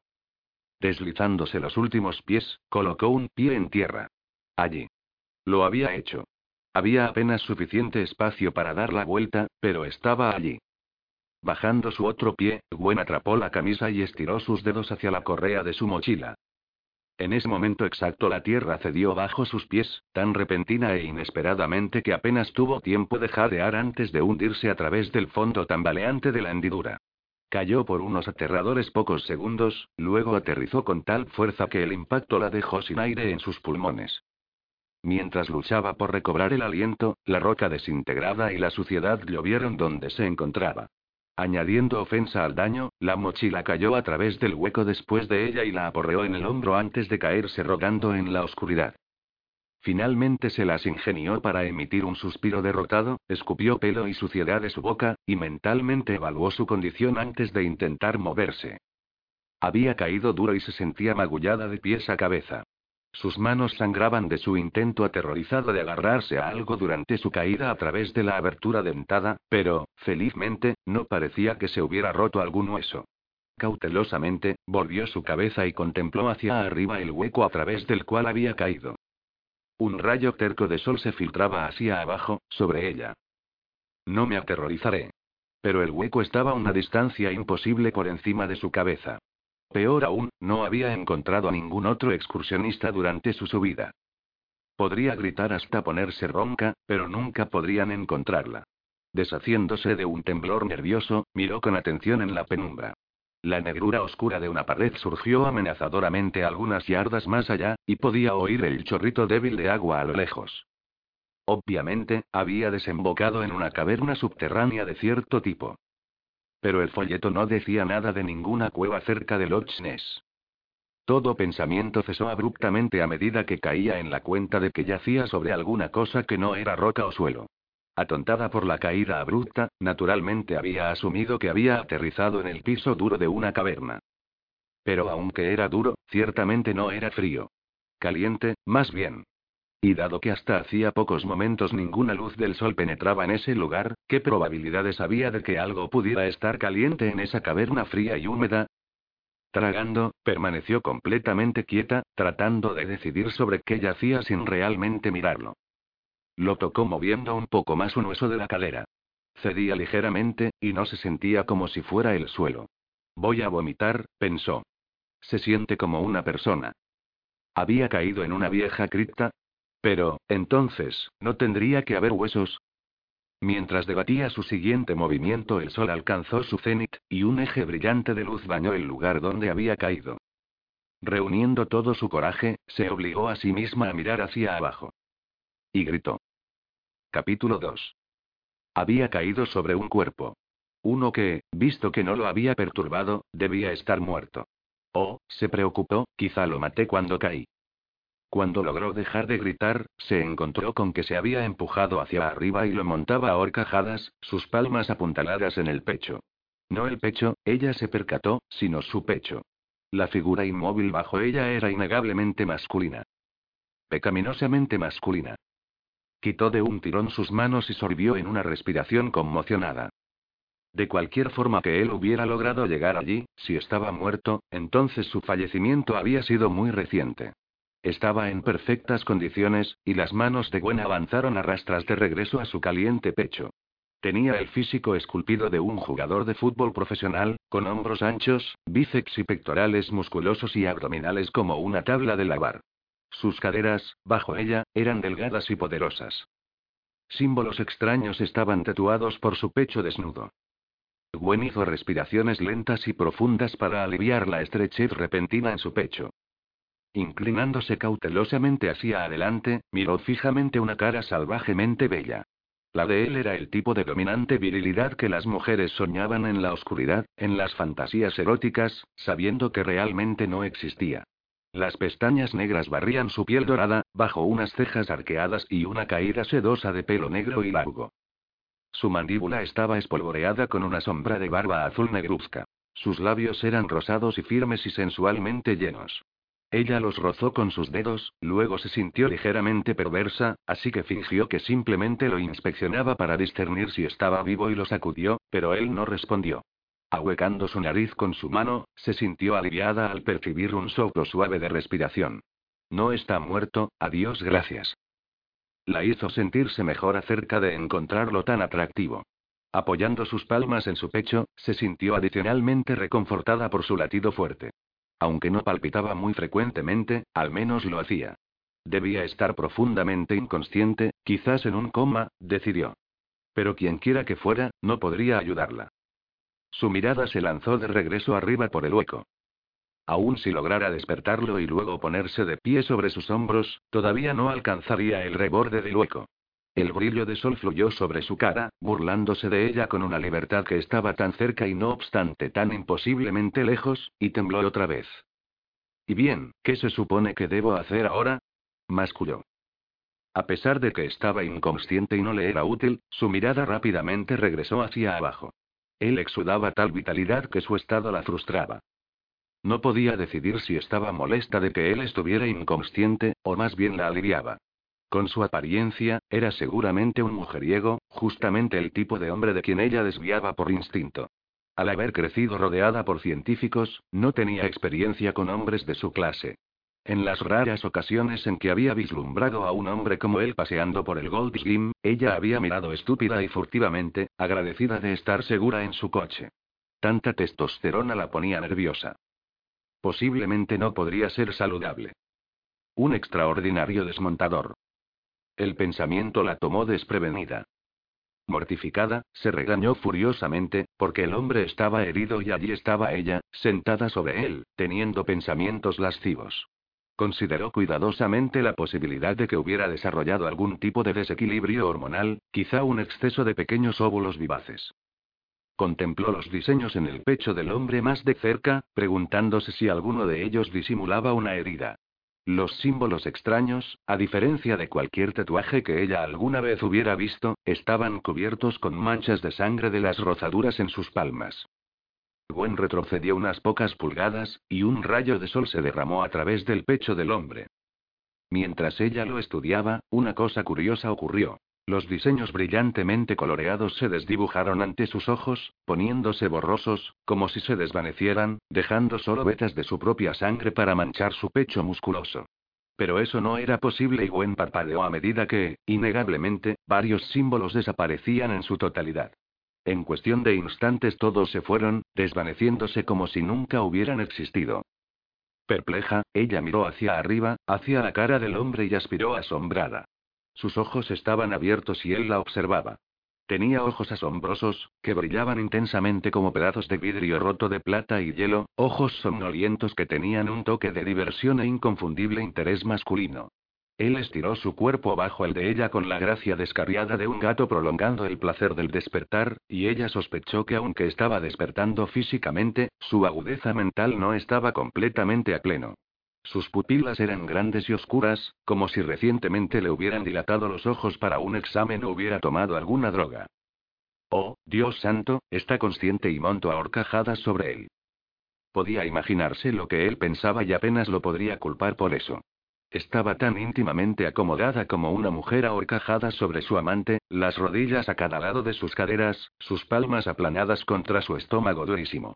Deslizándose los últimos pies, colocó un pie en tierra. Allí. Lo había hecho. Había apenas suficiente espacio para dar la vuelta, pero estaba allí. Bajando su otro pie, Gwen atrapó la camisa y estiró sus dedos hacia la correa de su mochila. En ese momento exacto la tierra cedió bajo sus pies, tan repentina e inesperadamente que apenas tuvo tiempo de jadear antes de hundirse a través del fondo tambaleante de la hendidura. Cayó por unos aterradores pocos segundos, luego aterrizó con tal fuerza que el impacto la dejó sin aire en sus pulmones. Mientras luchaba por recobrar el aliento, la roca desintegrada y la suciedad llovieron donde se encontraba. Añadiendo ofensa al daño, la mochila cayó a través del hueco después de ella y la aporreó en el hombro antes de caerse rogando en la oscuridad. Finalmente se las ingenió para emitir un suspiro derrotado, escupió pelo y suciedad de su boca, y mentalmente evaluó su condición antes de intentar moverse. Había caído duro y se sentía magullada de pies a cabeza. Sus manos sangraban de su intento aterrorizado de agarrarse a algo durante su caída a través de la abertura dentada, pero, felizmente, no parecía que se hubiera roto algún hueso. Cautelosamente, volvió su cabeza y contempló hacia arriba el hueco a través del cual había caído. Un rayo terco de sol se filtraba hacia abajo, sobre ella. No me aterrorizaré. Pero el hueco estaba a una distancia imposible por encima de su cabeza. Peor aún, no había encontrado a ningún otro excursionista durante su subida. Podría gritar hasta ponerse ronca, pero nunca podrían encontrarla. Deshaciéndose de un temblor nervioso, miró con atención en la penumbra. La negrura oscura de una pared surgió amenazadoramente algunas yardas más allá, y podía oír el chorrito débil de agua a lo lejos. Obviamente, había desembocado en una caverna subterránea de cierto tipo. Pero el folleto no decía nada de ninguna cueva cerca de Loch Ness. Todo pensamiento cesó abruptamente a medida que caía en la cuenta de que yacía sobre alguna cosa que no era roca o suelo. Atontada por la caída abrupta, naturalmente había asumido que había aterrizado en el piso duro de una caverna. Pero aunque era duro, ciertamente no era frío. Caliente, más bien. Y dado que hasta hacía pocos momentos ninguna luz del sol penetraba en ese lugar, ¿qué probabilidades había de que algo pudiera estar caliente en esa caverna fría y húmeda? Tragando, permaneció completamente quieta, tratando de decidir sobre qué yacía sin realmente mirarlo. Lo tocó moviendo un poco más un hueso de la cadera. Cedía ligeramente, y no se sentía como si fuera el suelo. Voy a vomitar, pensó. Se siente como una persona. Había caído en una vieja cripta. Pero, entonces, ¿no tendría que haber huesos? Mientras debatía su siguiente movimiento, el sol alcanzó su cenit, y un eje brillante de luz bañó el lugar donde había caído. Reuniendo todo su coraje, se obligó a sí misma a mirar hacia abajo. Y gritó. Capítulo 2. Había caído sobre un cuerpo. Uno que, visto que no lo había perturbado, debía estar muerto. Oh, se preocupó, quizá lo maté cuando caí. Cuando logró dejar de gritar, se encontró con que se había empujado hacia arriba y lo montaba a horcajadas, sus palmas apuntaladas en el pecho. No el pecho, ella se percató, sino su pecho. La figura inmóvil bajo ella era innegablemente masculina. Pecaminosamente masculina. Quitó de un tirón sus manos y sorbió en una respiración conmocionada. De cualquier forma que él hubiera logrado llegar allí, si estaba muerto, entonces su fallecimiento había sido muy reciente. Estaba en perfectas condiciones, y las manos de Gwen avanzaron a rastras de regreso a su caliente pecho. Tenía el físico esculpido de un jugador de fútbol profesional, con hombros anchos, bíceps y pectorales musculosos y abdominales como una tabla de lavar. Sus caderas, bajo ella, eran delgadas y poderosas. Símbolos extraños estaban tatuados por su pecho desnudo. Gwen hizo respiraciones lentas y profundas para aliviar la estrechez repentina en su pecho. Inclinándose cautelosamente hacia adelante, miró fijamente una cara salvajemente bella. La de él era el tipo de dominante virilidad que las mujeres soñaban en la oscuridad, en las fantasías eróticas, sabiendo que realmente no existía. Las pestañas negras barrían su piel dorada, bajo unas cejas arqueadas y una caída sedosa de pelo negro y largo. Su mandíbula estaba espolvoreada con una sombra de barba azul negruzca. Sus labios eran rosados y firmes y sensualmente llenos. Ella los rozó con sus dedos, luego se sintió ligeramente perversa, así que fingió que simplemente lo inspeccionaba para discernir si estaba vivo y lo sacudió, pero él no respondió. Ahuecando su nariz con su mano, se sintió aliviada al percibir un soplo suave de respiración. No está muerto, adiós gracias. La hizo sentirse mejor acerca de encontrarlo tan atractivo. Apoyando sus palmas en su pecho, se sintió adicionalmente reconfortada por su latido fuerte. Aunque no palpitaba muy frecuentemente, al menos lo hacía. Debía estar profundamente inconsciente, quizás en un coma, decidió. Pero quien quiera que fuera, no podría ayudarla. Su mirada se lanzó de regreso arriba por el hueco. Aún si lograra despertarlo y luego ponerse de pie sobre sus hombros, todavía no alcanzaría el reborde del hueco. El brillo de sol fluyó sobre su cara, burlándose de ella con una libertad que estaba tan cerca y no obstante tan imposiblemente lejos, y tembló otra vez. ¿Y bien, qué se supone que debo hacer ahora? masculló. A pesar de que estaba inconsciente y no le era útil, su mirada rápidamente regresó hacia abajo. Él exudaba tal vitalidad que su estado la frustraba. No podía decidir si estaba molesta de que él estuviera inconsciente, o más bien la aliviaba. Con su apariencia, era seguramente un mujeriego, justamente el tipo de hombre de quien ella desviaba por instinto. Al haber crecido rodeada por científicos, no tenía experiencia con hombres de su clase. En las raras ocasiones en que había vislumbrado a un hombre como él paseando por el Gold Gym, ella había mirado estúpida y furtivamente, agradecida de estar segura en su coche. Tanta testosterona la ponía nerviosa. Posiblemente no podría ser saludable. Un extraordinario desmontador. El pensamiento la tomó desprevenida. Mortificada, se regañó furiosamente, porque el hombre estaba herido y allí estaba ella, sentada sobre él, teniendo pensamientos lascivos. Consideró cuidadosamente la posibilidad de que hubiera desarrollado algún tipo de desequilibrio hormonal, quizá un exceso de pequeños óvulos vivaces. Contempló los diseños en el pecho del hombre más de cerca, preguntándose si alguno de ellos disimulaba una herida. Los símbolos extraños, a diferencia de cualquier tatuaje que ella alguna vez hubiera visto, estaban cubiertos con manchas de sangre de las rozaduras en sus palmas. Gwen retrocedió unas pocas pulgadas, y un rayo de sol se derramó a través del pecho del hombre. Mientras ella lo estudiaba, una cosa curiosa ocurrió. Los diseños brillantemente coloreados se desdibujaron ante sus ojos, poniéndose borrosos, como si se desvanecieran, dejando solo vetas de su propia sangre para manchar su pecho musculoso. Pero eso no era posible y Gwen parpadeó a medida que, innegablemente, varios símbolos desaparecían en su totalidad. En cuestión de instantes todos se fueron, desvaneciéndose como si nunca hubieran existido. Perpleja, ella miró hacia arriba, hacia la cara del hombre y aspiró asombrada. Sus ojos estaban abiertos y él la observaba. Tenía ojos asombrosos, que brillaban intensamente como pedazos de vidrio roto de plata y hielo, ojos somnolientos que tenían un toque de diversión e inconfundible interés masculino. Él estiró su cuerpo bajo el de ella con la gracia descarriada de un gato prolongando el placer del despertar, y ella sospechó que aunque estaba despertando físicamente, su agudeza mental no estaba completamente a pleno. Sus pupilas eran grandes y oscuras, como si recientemente le hubieran dilatado los ojos para un examen o hubiera tomado alguna droga. Oh, Dios santo, está consciente y monto a sobre él. Podía imaginarse lo que él pensaba y apenas lo podría culpar por eso. Estaba tan íntimamente acomodada como una mujer ahorcajada sobre su amante, las rodillas a cada lado de sus caderas, sus palmas aplanadas contra su estómago durísimo.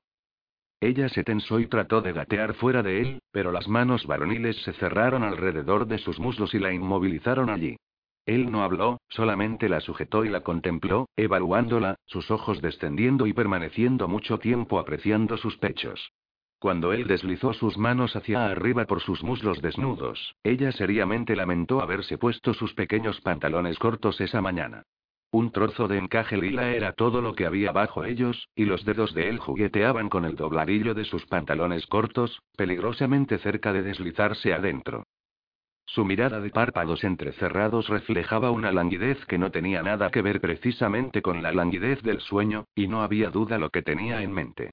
Ella se tensó y trató de gatear fuera de él, pero las manos varoniles se cerraron alrededor de sus muslos y la inmovilizaron allí. Él no habló, solamente la sujetó y la contempló, evaluándola, sus ojos descendiendo y permaneciendo mucho tiempo apreciando sus pechos. Cuando él deslizó sus manos hacia arriba por sus muslos desnudos, ella seriamente lamentó haberse puesto sus pequeños pantalones cortos esa mañana. Un trozo de encaje lila era todo lo que había bajo ellos, y los dedos de él jugueteaban con el dobladillo de sus pantalones cortos, peligrosamente cerca de deslizarse adentro. Su mirada de párpados entrecerrados reflejaba una languidez que no tenía nada que ver precisamente con la languidez del sueño, y no había duda lo que tenía en mente.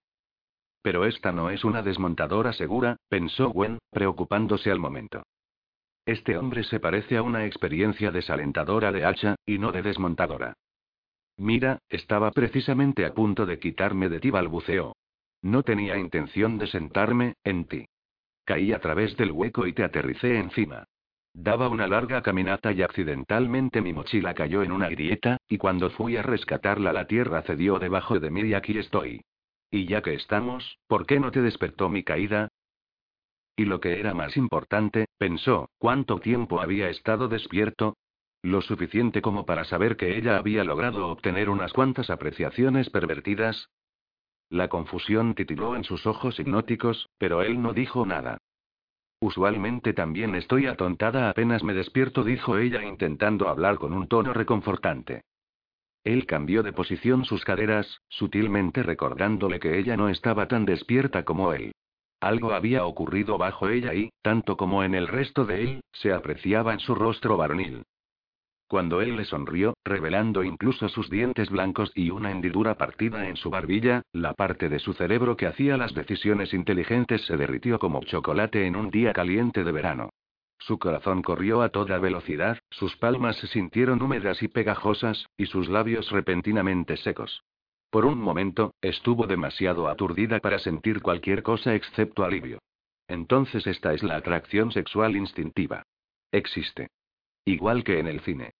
Pero esta no es una desmontadora segura, pensó Gwen, preocupándose al momento. Este hombre se parece a una experiencia desalentadora de hacha, y no de desmontadora. Mira, estaba precisamente a punto de quitarme de ti, balbuceó. No tenía intención de sentarme, en ti. Caí a través del hueco y te aterricé encima. Daba una larga caminata y accidentalmente mi mochila cayó en una grieta, y cuando fui a rescatarla la tierra cedió debajo de mí y aquí estoy. Y ya que estamos, ¿por qué no te despertó mi caída? Y lo que era más importante, pensó, ¿cuánto tiempo había estado despierto? Lo suficiente como para saber que ella había logrado obtener unas cuantas apreciaciones pervertidas. La confusión titiló en sus ojos hipnóticos, pero él no dijo nada. Usualmente también estoy atontada apenas me despierto, dijo ella intentando hablar con un tono reconfortante. Él cambió de posición sus caderas, sutilmente recordándole que ella no estaba tan despierta como él. Algo había ocurrido bajo ella y, tanto como en el resto de él, se apreciaba en su rostro varonil. Cuando él le sonrió, revelando incluso sus dientes blancos y una hendidura partida en su barbilla, la parte de su cerebro que hacía las decisiones inteligentes se derritió como chocolate en un día caliente de verano. Su corazón corrió a toda velocidad, sus palmas se sintieron húmedas y pegajosas, y sus labios repentinamente secos. Por un momento, estuvo demasiado aturdida para sentir cualquier cosa excepto alivio. Entonces esta es la atracción sexual instintiva. Existe. Igual que en el cine.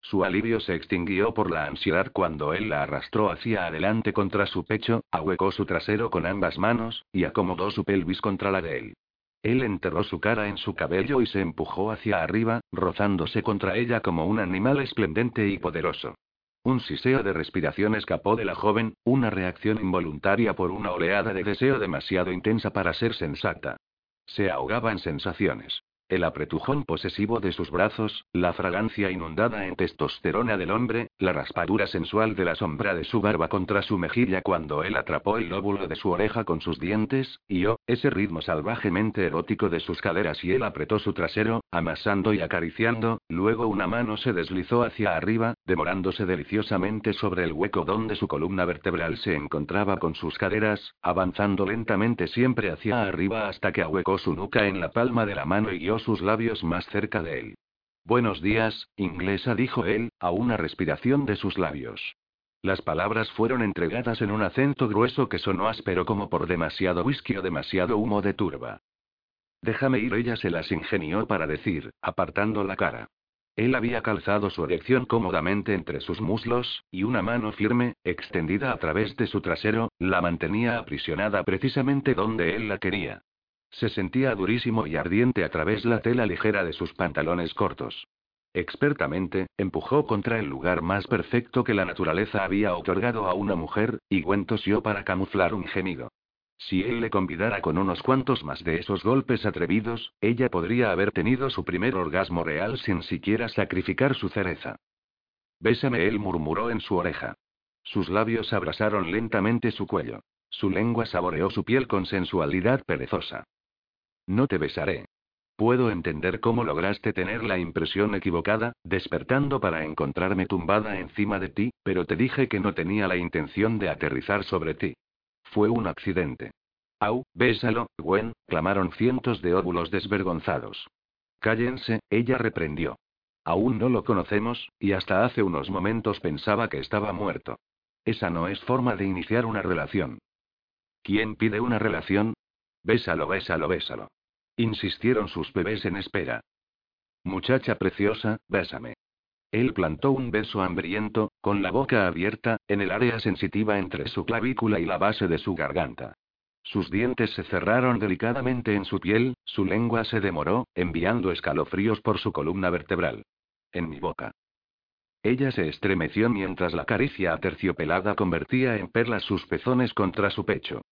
Su alivio se extinguió por la ansiedad cuando él la arrastró hacia adelante contra su pecho, ahuecó su trasero con ambas manos, y acomodó su pelvis contra la de él. Él enterró su cara en su cabello y se empujó hacia arriba, rozándose contra ella como un animal esplendente y poderoso. Un siseo de respiración escapó de la joven, una reacción involuntaria por una oleada de deseo demasiado intensa para ser sensata. Se ahogaba en sensaciones. El apretujón posesivo de sus brazos, la fragancia inundada en testosterona del hombre, la raspadura sensual de la sombra de su barba contra su mejilla cuando él atrapó el lóbulo de su oreja con sus dientes, y yo, ese ritmo salvajemente erótico de sus caderas y él apretó su trasero, amasando y acariciando, luego una mano se deslizó hacia arriba, demorándose deliciosamente sobre el hueco donde su columna vertebral se encontraba con sus caderas, avanzando lentamente siempre hacia arriba hasta que ahuecó su nuca en la palma de la mano y sus labios más cerca de él. Buenos días, inglesa, dijo él, a una respiración de sus labios. Las palabras fueron entregadas en un acento grueso que sonó áspero como por demasiado whisky o demasiado humo de turba. Déjame ir, ella se las ingenió para decir, apartando la cara. Él había calzado su erección cómodamente entre sus muslos, y una mano firme, extendida a través de su trasero, la mantenía aprisionada precisamente donde él la quería. Se sentía durísimo y ardiente a través la tela ligera de sus pantalones cortos. Expertamente, empujó contra el lugar más perfecto que la naturaleza había otorgado a una mujer, y Gwen tosió para camuflar un gemido. Si él le convidara con unos cuantos más de esos golpes atrevidos, ella podría haber tenido su primer orgasmo real sin siquiera sacrificar su cereza. Bésame, él murmuró en su oreja. Sus labios abrasaron lentamente su cuello. Su lengua saboreó su piel con sensualidad perezosa. No te besaré. Puedo entender cómo lograste tener la impresión equivocada, despertando para encontrarme tumbada encima de ti, pero te dije que no tenía la intención de aterrizar sobre ti. Fue un accidente. Au, bésalo, Gwen, clamaron cientos de óvulos desvergonzados. Cállense, ella reprendió. Aún no lo conocemos, y hasta hace unos momentos pensaba que estaba muerto. Esa no es forma de iniciar una relación. ¿Quién pide una relación? Bésalo, bésalo, bésalo. Insistieron sus bebés en espera. Muchacha preciosa, bésame. Él plantó un beso hambriento, con la boca abierta, en el área sensitiva entre su clavícula y la base de su garganta. Sus dientes se cerraron delicadamente en su piel, su lengua se demoró, enviando escalofríos por su columna vertebral. En mi boca. Ella se estremeció mientras la caricia aterciopelada convertía en perlas sus pezones contra su pecho.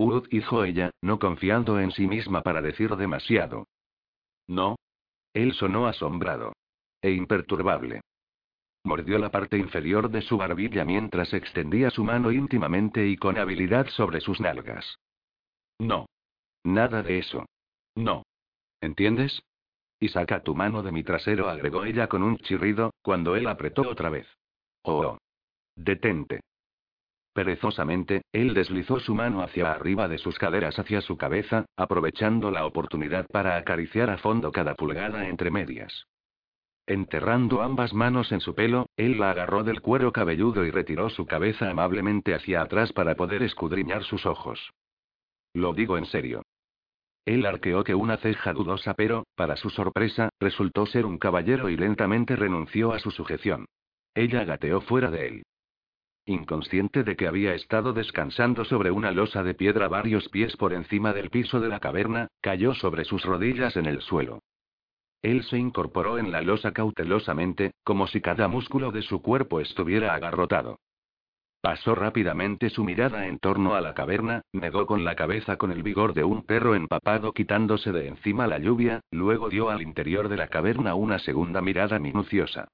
Ud, dijo ella, no confiando en sí misma para decir demasiado. No. Él sonó asombrado. E imperturbable. Mordió la parte inferior de su barbilla mientras extendía su mano íntimamente y con habilidad sobre sus nalgas. No. Nada de eso. No. ¿Entiendes? Y saca tu mano de mi trasero, agregó ella con un chirrido, cuando él apretó otra vez. Oh. Detente. Perezosamente, él deslizó su mano hacia arriba de sus caderas hacia su cabeza, aprovechando la oportunidad para acariciar a fondo cada pulgada entre medias. Enterrando ambas manos en su pelo, él la agarró del cuero cabelludo y retiró su cabeza amablemente hacia atrás para poder escudriñar sus ojos. Lo digo en serio. Él arqueó que una ceja dudosa, pero, para su sorpresa, resultó ser un caballero y lentamente renunció a su sujeción. Ella gateó fuera de él. Inconsciente de que había estado descansando sobre una losa de piedra varios pies por encima del piso de la caverna, cayó sobre sus rodillas en el suelo. Él se incorporó en la losa cautelosamente, como si cada músculo de su cuerpo estuviera agarrotado. Pasó rápidamente su mirada en torno a la caverna, negó con la cabeza con el vigor de un perro empapado quitándose de encima la lluvia, luego dio al interior de la caverna una segunda mirada minuciosa.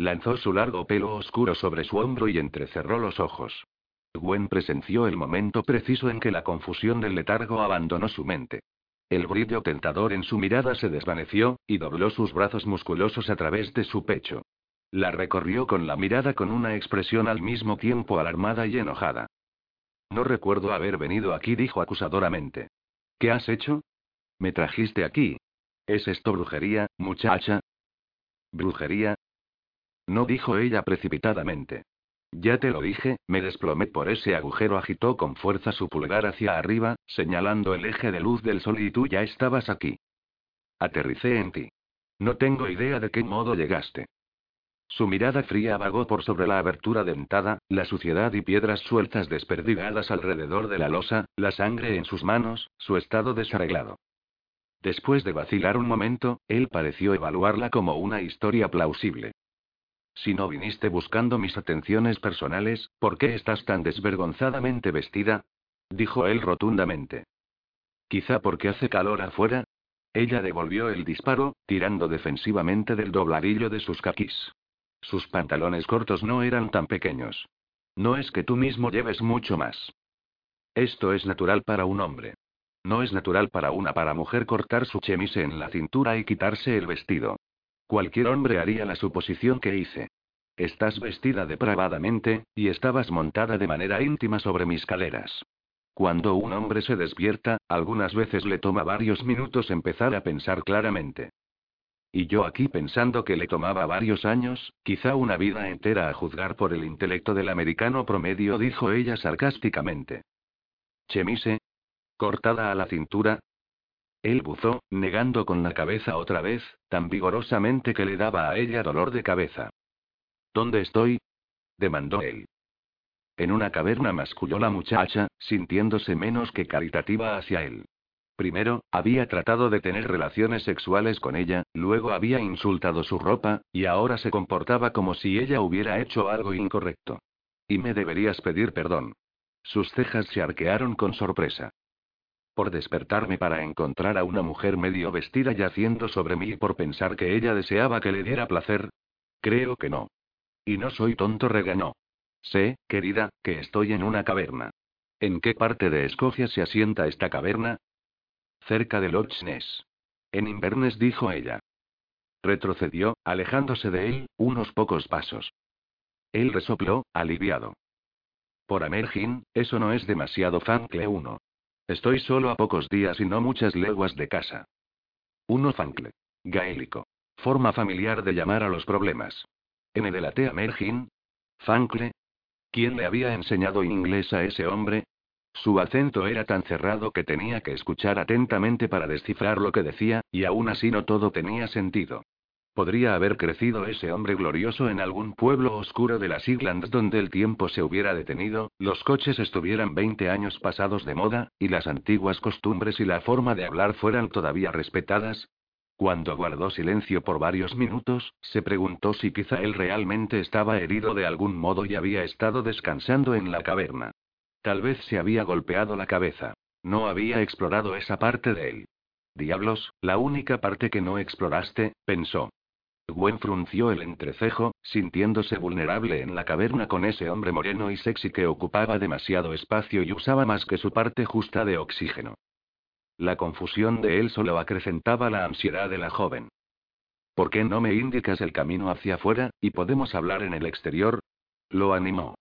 Lanzó su largo pelo oscuro sobre su hombro y entrecerró los ojos. Gwen presenció el momento preciso en que la confusión del letargo abandonó su mente. El brillo tentador en su mirada se desvaneció, y dobló sus brazos musculosos a través de su pecho. La recorrió con la mirada con una expresión al mismo tiempo alarmada y enojada. No recuerdo haber venido aquí, dijo acusadoramente. ¿Qué has hecho? Me trajiste aquí. ¿Es esto brujería, muchacha? ¿Brujería? No dijo ella precipitadamente. Ya te lo dije, me desplomé por ese agujero, agitó con fuerza su pulgar hacia arriba, señalando el eje de luz del sol y tú ya estabas aquí. Aterricé en ti. No tengo idea de qué modo llegaste. Su mirada fría vagó por sobre la abertura dentada, la suciedad y piedras sueltas desperdigadas alrededor de la losa, la sangre en sus manos, su estado desarreglado. Después de vacilar un momento, él pareció evaluarla como una historia plausible. Si no viniste buscando mis atenciones personales, ¿por qué estás tan desvergonzadamente vestida? dijo él rotundamente. Quizá porque hace calor afuera. Ella devolvió el disparo, tirando defensivamente del dobladillo de sus caquis. Sus pantalones cortos no eran tan pequeños. No es que tú mismo lleves mucho más. Esto es natural para un hombre. No es natural para una para mujer cortar su chemise en la cintura y quitarse el vestido. Cualquier hombre haría la suposición que hice. Estás vestida depravadamente, y estabas montada de manera íntima sobre mis caleras. Cuando un hombre se despierta, algunas veces le toma varios minutos empezar a pensar claramente. Y yo aquí pensando que le tomaba varios años, quizá una vida entera a juzgar por el intelecto del americano promedio, dijo ella sarcásticamente. Chemise. Cortada a la cintura. Él buzó, negando con la cabeza otra vez, tan vigorosamente que le daba a ella dolor de cabeza. ¿Dónde estoy? demandó él. En una caverna masculló la muchacha, sintiéndose menos que caritativa hacia él. Primero, había tratado de tener relaciones sexuales con ella, luego había insultado su ropa, y ahora se comportaba como si ella hubiera hecho algo incorrecto. Y me deberías pedir perdón. Sus cejas se arquearon con sorpresa. Por despertarme para encontrar a una mujer medio vestida yaciendo sobre mí y por pensar que ella deseaba que le diera placer. Creo que no. Y no soy tonto, regañó. Sé, querida, que estoy en una caverna. ¿En qué parte de Escocia se asienta esta caverna? Cerca de Loch Ness. En Inverness dijo ella. Retrocedió, alejándose de él, unos pocos pasos. Él resopló, aliviado. Por Amergin, eso no es demasiado fancle uno. Estoy solo a pocos días y no muchas leguas de casa. Uno fancle. Gaélico. Forma familiar de llamar a los problemas. En delaté a Mergin. Fancle, ¿Quién le había enseñado inglés a ese hombre? Su acento era tan cerrado que tenía que escuchar atentamente para descifrar lo que decía, y aún así no todo tenía sentido. Podría haber crecido ese hombre glorioso en algún pueblo oscuro de las Islands donde el tiempo se hubiera detenido, los coches estuvieran 20 años pasados de moda, y las antiguas costumbres y la forma de hablar fueran todavía respetadas, cuando guardó silencio por varios minutos, se preguntó si quizá él realmente estaba herido de algún modo y había estado descansando en la caverna. Tal vez se había golpeado la cabeza. No había explorado esa parte de él. Diablos, la única parte que no exploraste, pensó. Gwen frunció el entrecejo, sintiéndose vulnerable en la caverna con ese hombre moreno y sexy que ocupaba demasiado espacio y usaba más que su parte justa de oxígeno. La confusión de él solo acrecentaba la ansiedad de la joven. ¿Por qué no me indicas el camino hacia afuera, y podemos hablar en el exterior? Lo animó.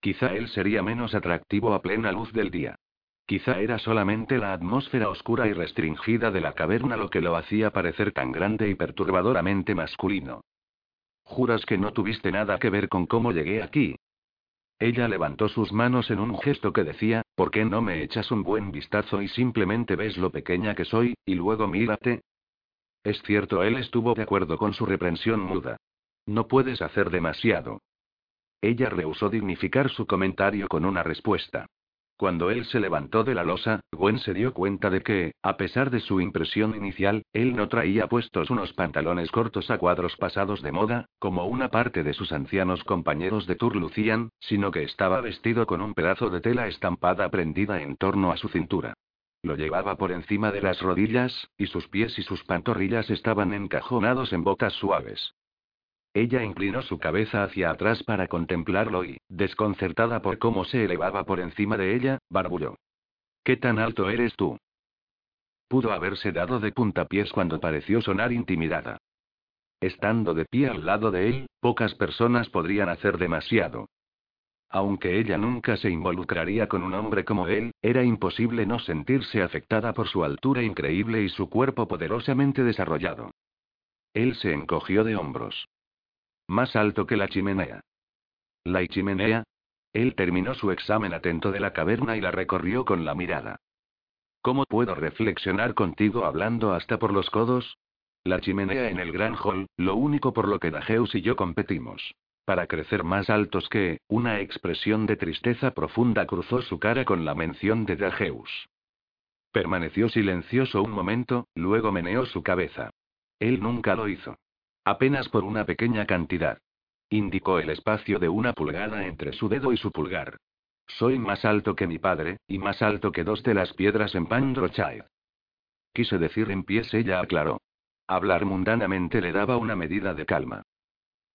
Quizá él sería menos atractivo a plena luz del día. Quizá era solamente la atmósfera oscura y restringida de la caverna lo que lo hacía parecer tan grande y perturbadoramente masculino. ¿Juras que no tuviste nada que ver con cómo llegué aquí? Ella levantó sus manos en un gesto que decía, ¿por qué no me echas un buen vistazo y simplemente ves lo pequeña que soy, y luego mírate? Es cierto, él estuvo de acuerdo con su reprensión muda. No puedes hacer demasiado. Ella rehusó dignificar su comentario con una respuesta. Cuando él se levantó de la losa, Gwen se dio cuenta de que, a pesar de su impresión inicial, él no traía puestos unos pantalones cortos a cuadros pasados de moda, como una parte de sus ancianos compañeros de tour lucían, sino que estaba vestido con un pedazo de tela estampada prendida en torno a su cintura. Lo llevaba por encima de las rodillas, y sus pies y sus pantorrillas estaban encajonados en botas suaves. Ella inclinó su cabeza hacia atrás para contemplarlo y, desconcertada por cómo se elevaba por encima de ella, barbulló. ¿Qué tan alto eres tú? Pudo haberse dado de puntapiés cuando pareció sonar intimidada. Estando de pie al lado de él, pocas personas podrían hacer demasiado. Aunque ella nunca se involucraría con un hombre como él, era imposible no sentirse afectada por su altura increíble y su cuerpo poderosamente desarrollado. Él se encogió de hombros. Más alto que la chimenea. ¿La chimenea? Él terminó su examen atento de la caverna y la recorrió con la mirada. ¿Cómo puedo reflexionar contigo hablando hasta por los codos? La chimenea en el gran hall, lo único por lo que Dajeus y yo competimos. Para crecer más altos que, una expresión de tristeza profunda cruzó su cara con la mención de Dajeus. Permaneció silencioso un momento, luego meneó su cabeza. Él nunca lo hizo. Apenas por una pequeña cantidad. Indicó el espacio de una pulgada entre su dedo y su pulgar. Soy más alto que mi padre, y más alto que dos de las piedras en Pandrochai. Quise decir en pies, ella aclaró. Hablar mundanamente le daba una medida de calma.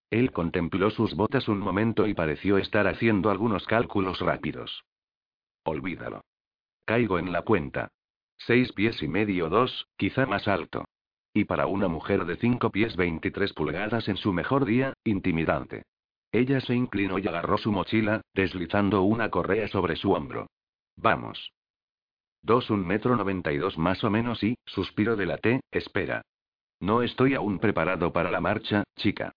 Él contempló sus botas un momento y pareció estar haciendo algunos cálculos rápidos. Olvídalo. Caigo en la cuenta. Seis pies y medio dos, quizá más alto. Y para una mujer de cinco pies 23 pulgadas en su mejor día, intimidante. Ella se inclinó y agarró su mochila, deslizando una correa sobre su hombro. Vamos. Dos un metro noventa y dos más o menos y, suspiro de la T, espera. No estoy aún preparado para la marcha, chica.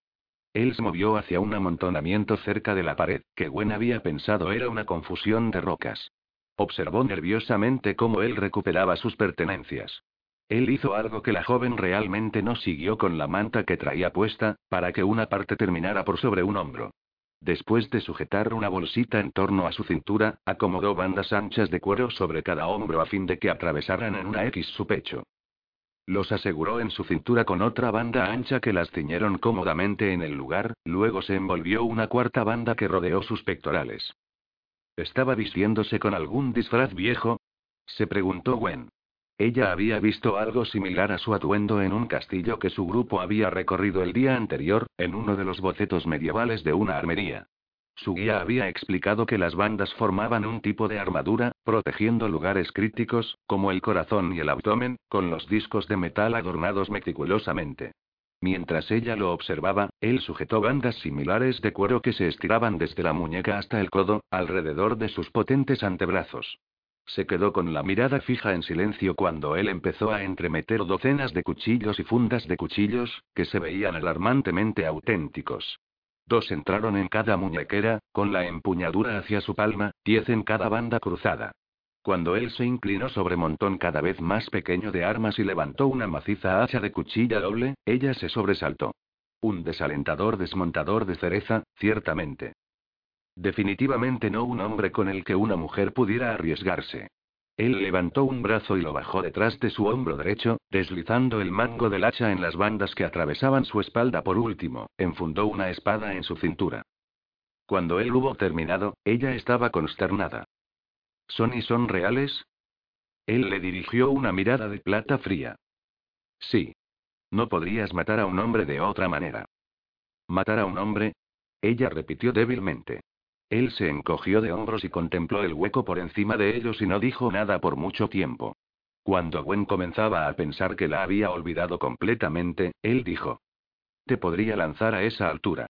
Él se movió hacia un amontonamiento cerca de la pared, que Gwen había pensado era una confusión de rocas. Observó nerviosamente cómo él recuperaba sus pertenencias. Él hizo algo que la joven realmente no siguió con la manta que traía puesta, para que una parte terminara por sobre un hombro. Después de sujetar una bolsita en torno a su cintura, acomodó bandas anchas de cuero sobre cada hombro a fin de que atravesaran en una X su pecho. Los aseguró en su cintura con otra banda ancha que las ciñeron cómodamente en el lugar, luego se envolvió una cuarta banda que rodeó sus pectorales. ¿Estaba vistiéndose con algún disfraz viejo? se preguntó Gwen. Ella había visto algo similar a su atuendo en un castillo que su grupo había recorrido el día anterior, en uno de los bocetos medievales de una armería. Su guía había explicado que las bandas formaban un tipo de armadura, protegiendo lugares críticos, como el corazón y el abdomen, con los discos de metal adornados meticulosamente. Mientras ella lo observaba, él sujetó bandas similares de cuero que se estiraban desde la muñeca hasta el codo, alrededor de sus potentes antebrazos. Se quedó con la mirada fija en silencio cuando él empezó a entremeter docenas de cuchillos y fundas de cuchillos, que se veían alarmantemente auténticos. Dos entraron en cada muñequera, con la empuñadura hacia su palma, diez en cada banda cruzada. Cuando él se inclinó sobre montón cada vez más pequeño de armas y levantó una maciza hacha de cuchilla doble, ella se sobresaltó. Un desalentador desmontador de cereza, ciertamente. Definitivamente no un hombre con el que una mujer pudiera arriesgarse. Él levantó un brazo y lo bajó detrás de su hombro derecho, deslizando el mango del hacha en las bandas que atravesaban su espalda por último, enfundó una espada en su cintura. Cuando él hubo terminado, ella estaba consternada. ¿Son y son reales? Él le dirigió una mirada de plata fría. Sí. No podrías matar a un hombre de otra manera. ¿Matar a un hombre? Ella repitió débilmente. Él se encogió de hombros y contempló el hueco por encima de ellos y no dijo nada por mucho tiempo. Cuando Gwen comenzaba a pensar que la había olvidado completamente, él dijo. Te podría lanzar a esa altura.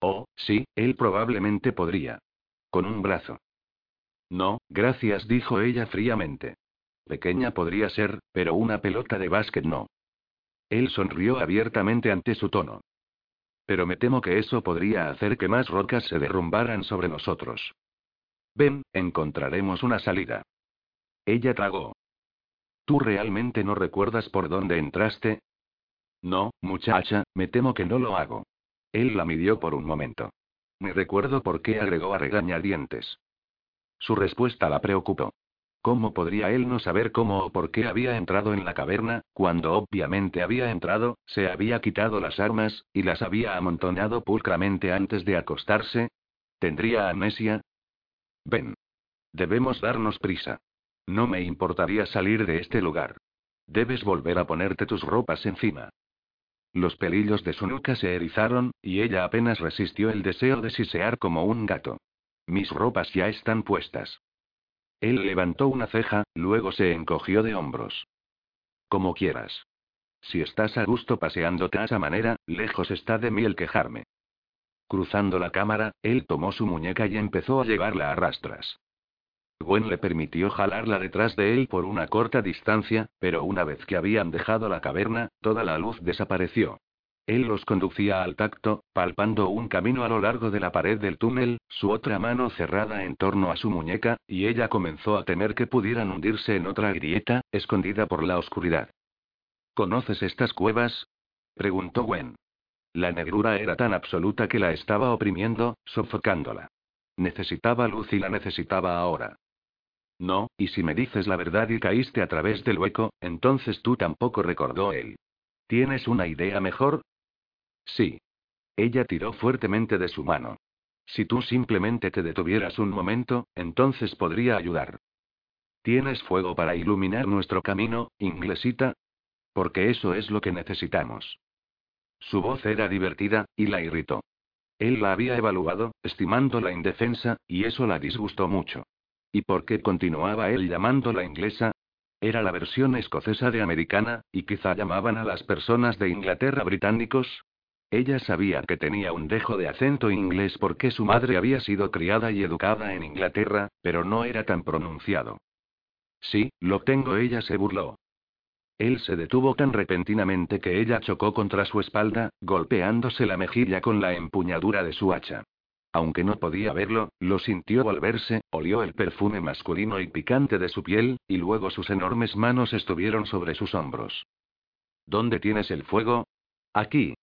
Oh, sí, él probablemente podría. Con un brazo. No, gracias, dijo ella fríamente. Pequeña podría ser, pero una pelota de básquet no. Él sonrió abiertamente ante su tono. Pero me temo que eso podría hacer que más rocas se derrumbaran sobre nosotros. Ven, encontraremos una salida. Ella tragó. ¿Tú realmente no recuerdas por dónde entraste? No, muchacha, me temo que no lo hago. Él la midió por un momento. Me recuerdo por qué agregó a regañadientes. Su respuesta la preocupó. ¿Cómo podría él no saber cómo o por qué había entrado en la caverna, cuando obviamente había entrado, se había quitado las armas, y las había amontonado pulcramente antes de acostarse? ¿Tendría amnesia? Ven. Debemos darnos prisa. No me importaría salir de este lugar. Debes volver a ponerte tus ropas encima. Los pelillos de su nuca se erizaron, y ella apenas resistió el deseo de sisear como un gato. Mis ropas ya están puestas. Él levantó una ceja, luego se encogió de hombros. Como quieras. Si estás a gusto paseándote a esa manera, lejos está de mí el quejarme. Cruzando la cámara, él tomó su muñeca y empezó a llevarla a rastras. Gwen le permitió jalarla detrás de él por una corta distancia, pero una vez que habían dejado la caverna, toda la luz desapareció. Él los conducía al tacto, palpando un camino a lo largo de la pared del túnel, su otra mano cerrada en torno a su muñeca, y ella comenzó a temer que pudieran hundirse en otra grieta, escondida por la oscuridad. ¿Conoces estas cuevas? preguntó Gwen. La negrura era tan absoluta que la estaba oprimiendo, sofocándola. Necesitaba luz y la necesitaba ahora. No, y si me dices la verdad y caíste a través del hueco, entonces tú tampoco recordó él. ¿Tienes una idea mejor? Sí. Ella tiró fuertemente de su mano. Si tú simplemente te detuvieras un momento, entonces podría ayudar. ¿Tienes fuego para iluminar nuestro camino, inglesita? Porque eso es lo que necesitamos. Su voz era divertida, y la irritó. Él la había evaluado, estimándola indefensa, y eso la disgustó mucho. ¿Y por qué continuaba él llamándola inglesa? Era la versión escocesa de americana, y quizá llamaban a las personas de Inglaterra británicos. Ella sabía que tenía un dejo de acento inglés porque su madre había sido criada y educada en Inglaterra, pero no era tan pronunciado. Sí, lo tengo, ella se burló. Él se detuvo tan repentinamente que ella chocó contra su espalda, golpeándose la mejilla con la empuñadura de su hacha. Aunque no podía verlo, lo sintió volverse, olió el perfume masculino y picante de su piel, y luego sus enormes manos estuvieron sobre sus hombros. ¿Dónde tienes el fuego? Aquí.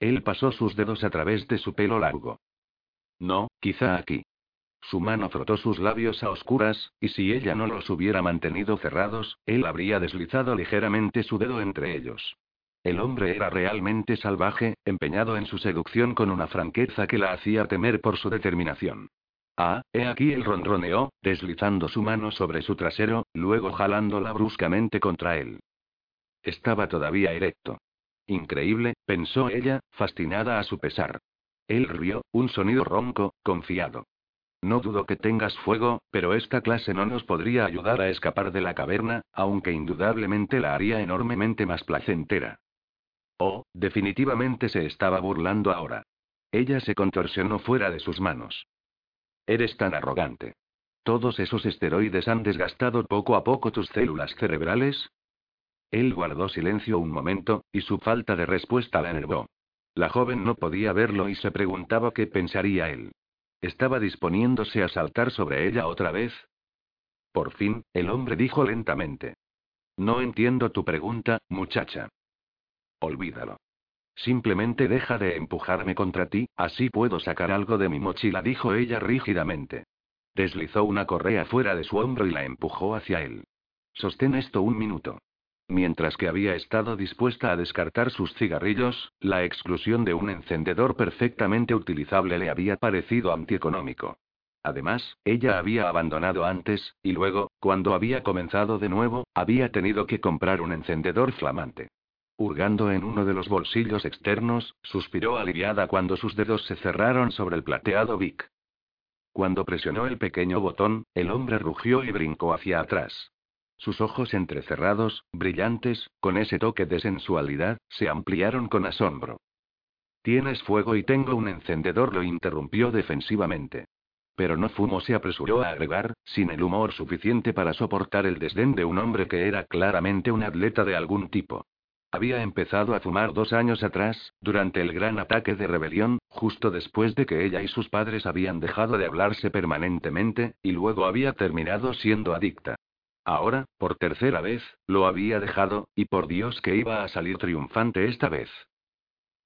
Él pasó sus dedos a través de su pelo largo. No, quizá aquí. Su mano frotó sus labios a oscuras, y si ella no los hubiera mantenido cerrados, él habría deslizado ligeramente su dedo entre ellos. El hombre era realmente salvaje, empeñado en su seducción con una franqueza que la hacía temer por su determinación. Ah, he aquí el ronroneó, deslizando su mano sobre su trasero, luego jalándola bruscamente contra él. Estaba todavía erecto. Increíble, pensó ella, fascinada a su pesar. Él rió, un sonido ronco, confiado. No dudo que tengas fuego, pero esta clase no nos podría ayudar a escapar de la caverna, aunque indudablemente la haría enormemente más placentera. Oh, definitivamente se estaba burlando ahora. Ella se contorsionó fuera de sus manos. Eres tan arrogante. ¿Todos esos esteroides han desgastado poco a poco tus células cerebrales? Él guardó silencio un momento, y su falta de respuesta la enervó. La joven no podía verlo y se preguntaba qué pensaría él. ¿Estaba disponiéndose a saltar sobre ella otra vez? Por fin, el hombre dijo lentamente. No entiendo tu pregunta, muchacha. Olvídalo. Simplemente deja de empujarme contra ti, así puedo sacar algo de mi mochila, dijo ella rígidamente. Deslizó una correa fuera de su hombro y la empujó hacia él. Sostén esto un minuto. Mientras que había estado dispuesta a descartar sus cigarrillos, la exclusión de un encendedor perfectamente utilizable le había parecido antieconómico. Además, ella había abandonado antes, y luego, cuando había comenzado de nuevo, había tenido que comprar un encendedor flamante. Hurgando en uno de los bolsillos externos, suspiró aliviada cuando sus dedos se cerraron sobre el plateado Vic. Cuando presionó el pequeño botón, el hombre rugió y brincó hacia atrás. Sus ojos entrecerrados, brillantes, con ese toque de sensualidad, se ampliaron con asombro. Tienes fuego y tengo un encendedor, lo interrumpió defensivamente. Pero no fumo, se apresuró a agregar, sin el humor suficiente para soportar el desdén de un hombre que era claramente un atleta de algún tipo. Había empezado a fumar dos años atrás, durante el gran ataque de rebelión, justo después de que ella y sus padres habían dejado de hablarse permanentemente, y luego había terminado siendo adicta. Ahora, por tercera vez, lo había dejado, y por Dios que iba a salir triunfante esta vez.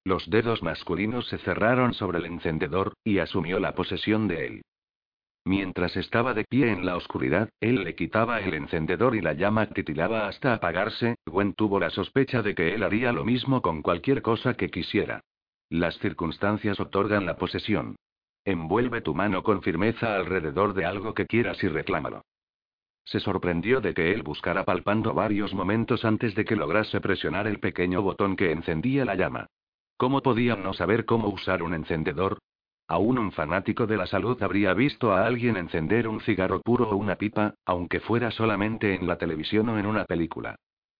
Los dedos masculinos se cerraron sobre el encendedor, y asumió la posesión de él. Mientras estaba de pie en la oscuridad, él le quitaba el encendedor y la llama titilaba hasta apagarse. Gwen tuvo la sospecha de que él haría lo mismo con cualquier cosa que quisiera. Las circunstancias otorgan la posesión. Envuelve tu mano con firmeza alrededor de algo que quieras y reclámalo. Se sorprendió de que él buscara palpando varios momentos antes de que lograse presionar el pequeño botón que encendía la llama. ¿Cómo podía no saber cómo usar un encendedor? Aún un fanático de la salud habría visto a alguien encender un cigarro puro o una pipa, aunque fuera solamente en la televisión o en una película.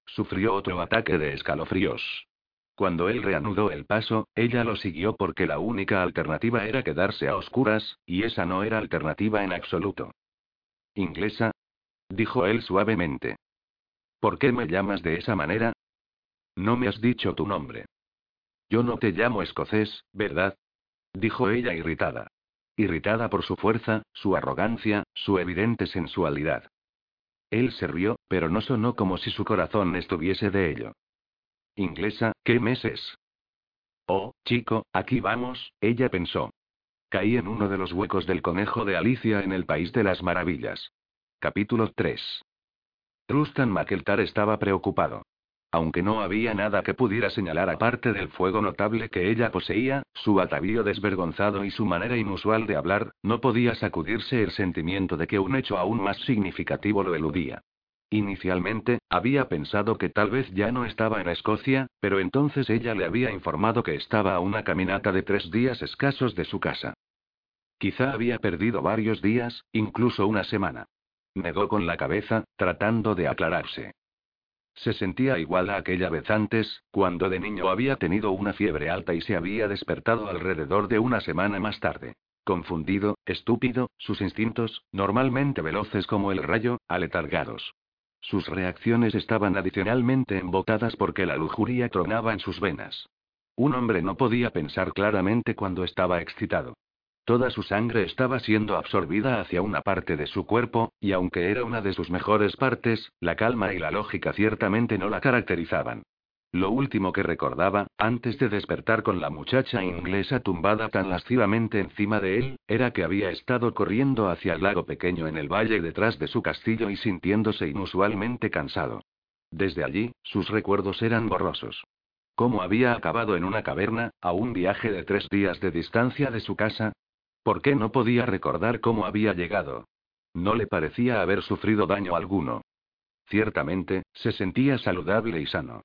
Sufrió otro ataque de escalofríos. Cuando él reanudó el paso, ella lo siguió porque la única alternativa era quedarse a oscuras, y esa no era alternativa en absoluto. Inglesa, dijo él suavemente. ¿Por qué me llamas de esa manera? No me has dicho tu nombre. Yo no te llamo escocés, ¿verdad? dijo ella irritada. Irritada por su fuerza, su arrogancia, su evidente sensualidad. Él se rió, pero no sonó como si su corazón estuviese de ello. Inglesa, ¿qué meses? Oh, chico, aquí vamos, ella pensó. Caí en uno de los huecos del conejo de Alicia en el País de las Maravillas. Capítulo 3. Rustan McEltar estaba preocupado. Aunque no había nada que pudiera señalar aparte del fuego notable que ella poseía, su atavío desvergonzado y su manera inusual de hablar, no podía sacudirse el sentimiento de que un hecho aún más significativo lo eludía. Inicialmente, había pensado que tal vez ya no estaba en Escocia, pero entonces ella le había informado que estaba a una caminata de tres días escasos de su casa. Quizá había perdido varios días, incluso una semana. Negó con la cabeza, tratando de aclararse. Se sentía igual a aquella vez antes, cuando de niño había tenido una fiebre alta y se había despertado alrededor de una semana más tarde. Confundido, estúpido, sus instintos, normalmente veloces como el rayo, aletargados. Sus reacciones estaban adicionalmente embotadas porque la lujuria tronaba en sus venas. Un hombre no podía pensar claramente cuando estaba excitado. Toda su sangre estaba siendo absorbida hacia una parte de su cuerpo, y aunque era una de sus mejores partes, la calma y la lógica ciertamente no la caracterizaban. Lo último que recordaba, antes de despertar con la muchacha inglesa tumbada tan lascivamente encima de él, era que había estado corriendo hacia el lago pequeño en el valle detrás de su castillo y sintiéndose inusualmente cansado. Desde allí, sus recuerdos eran borrosos. ¿Cómo había acabado en una caverna, a un viaje de tres días de distancia de su casa? ¿Por qué no podía recordar cómo había llegado? No le parecía haber sufrido daño alguno. Ciertamente, se sentía saludable y sano.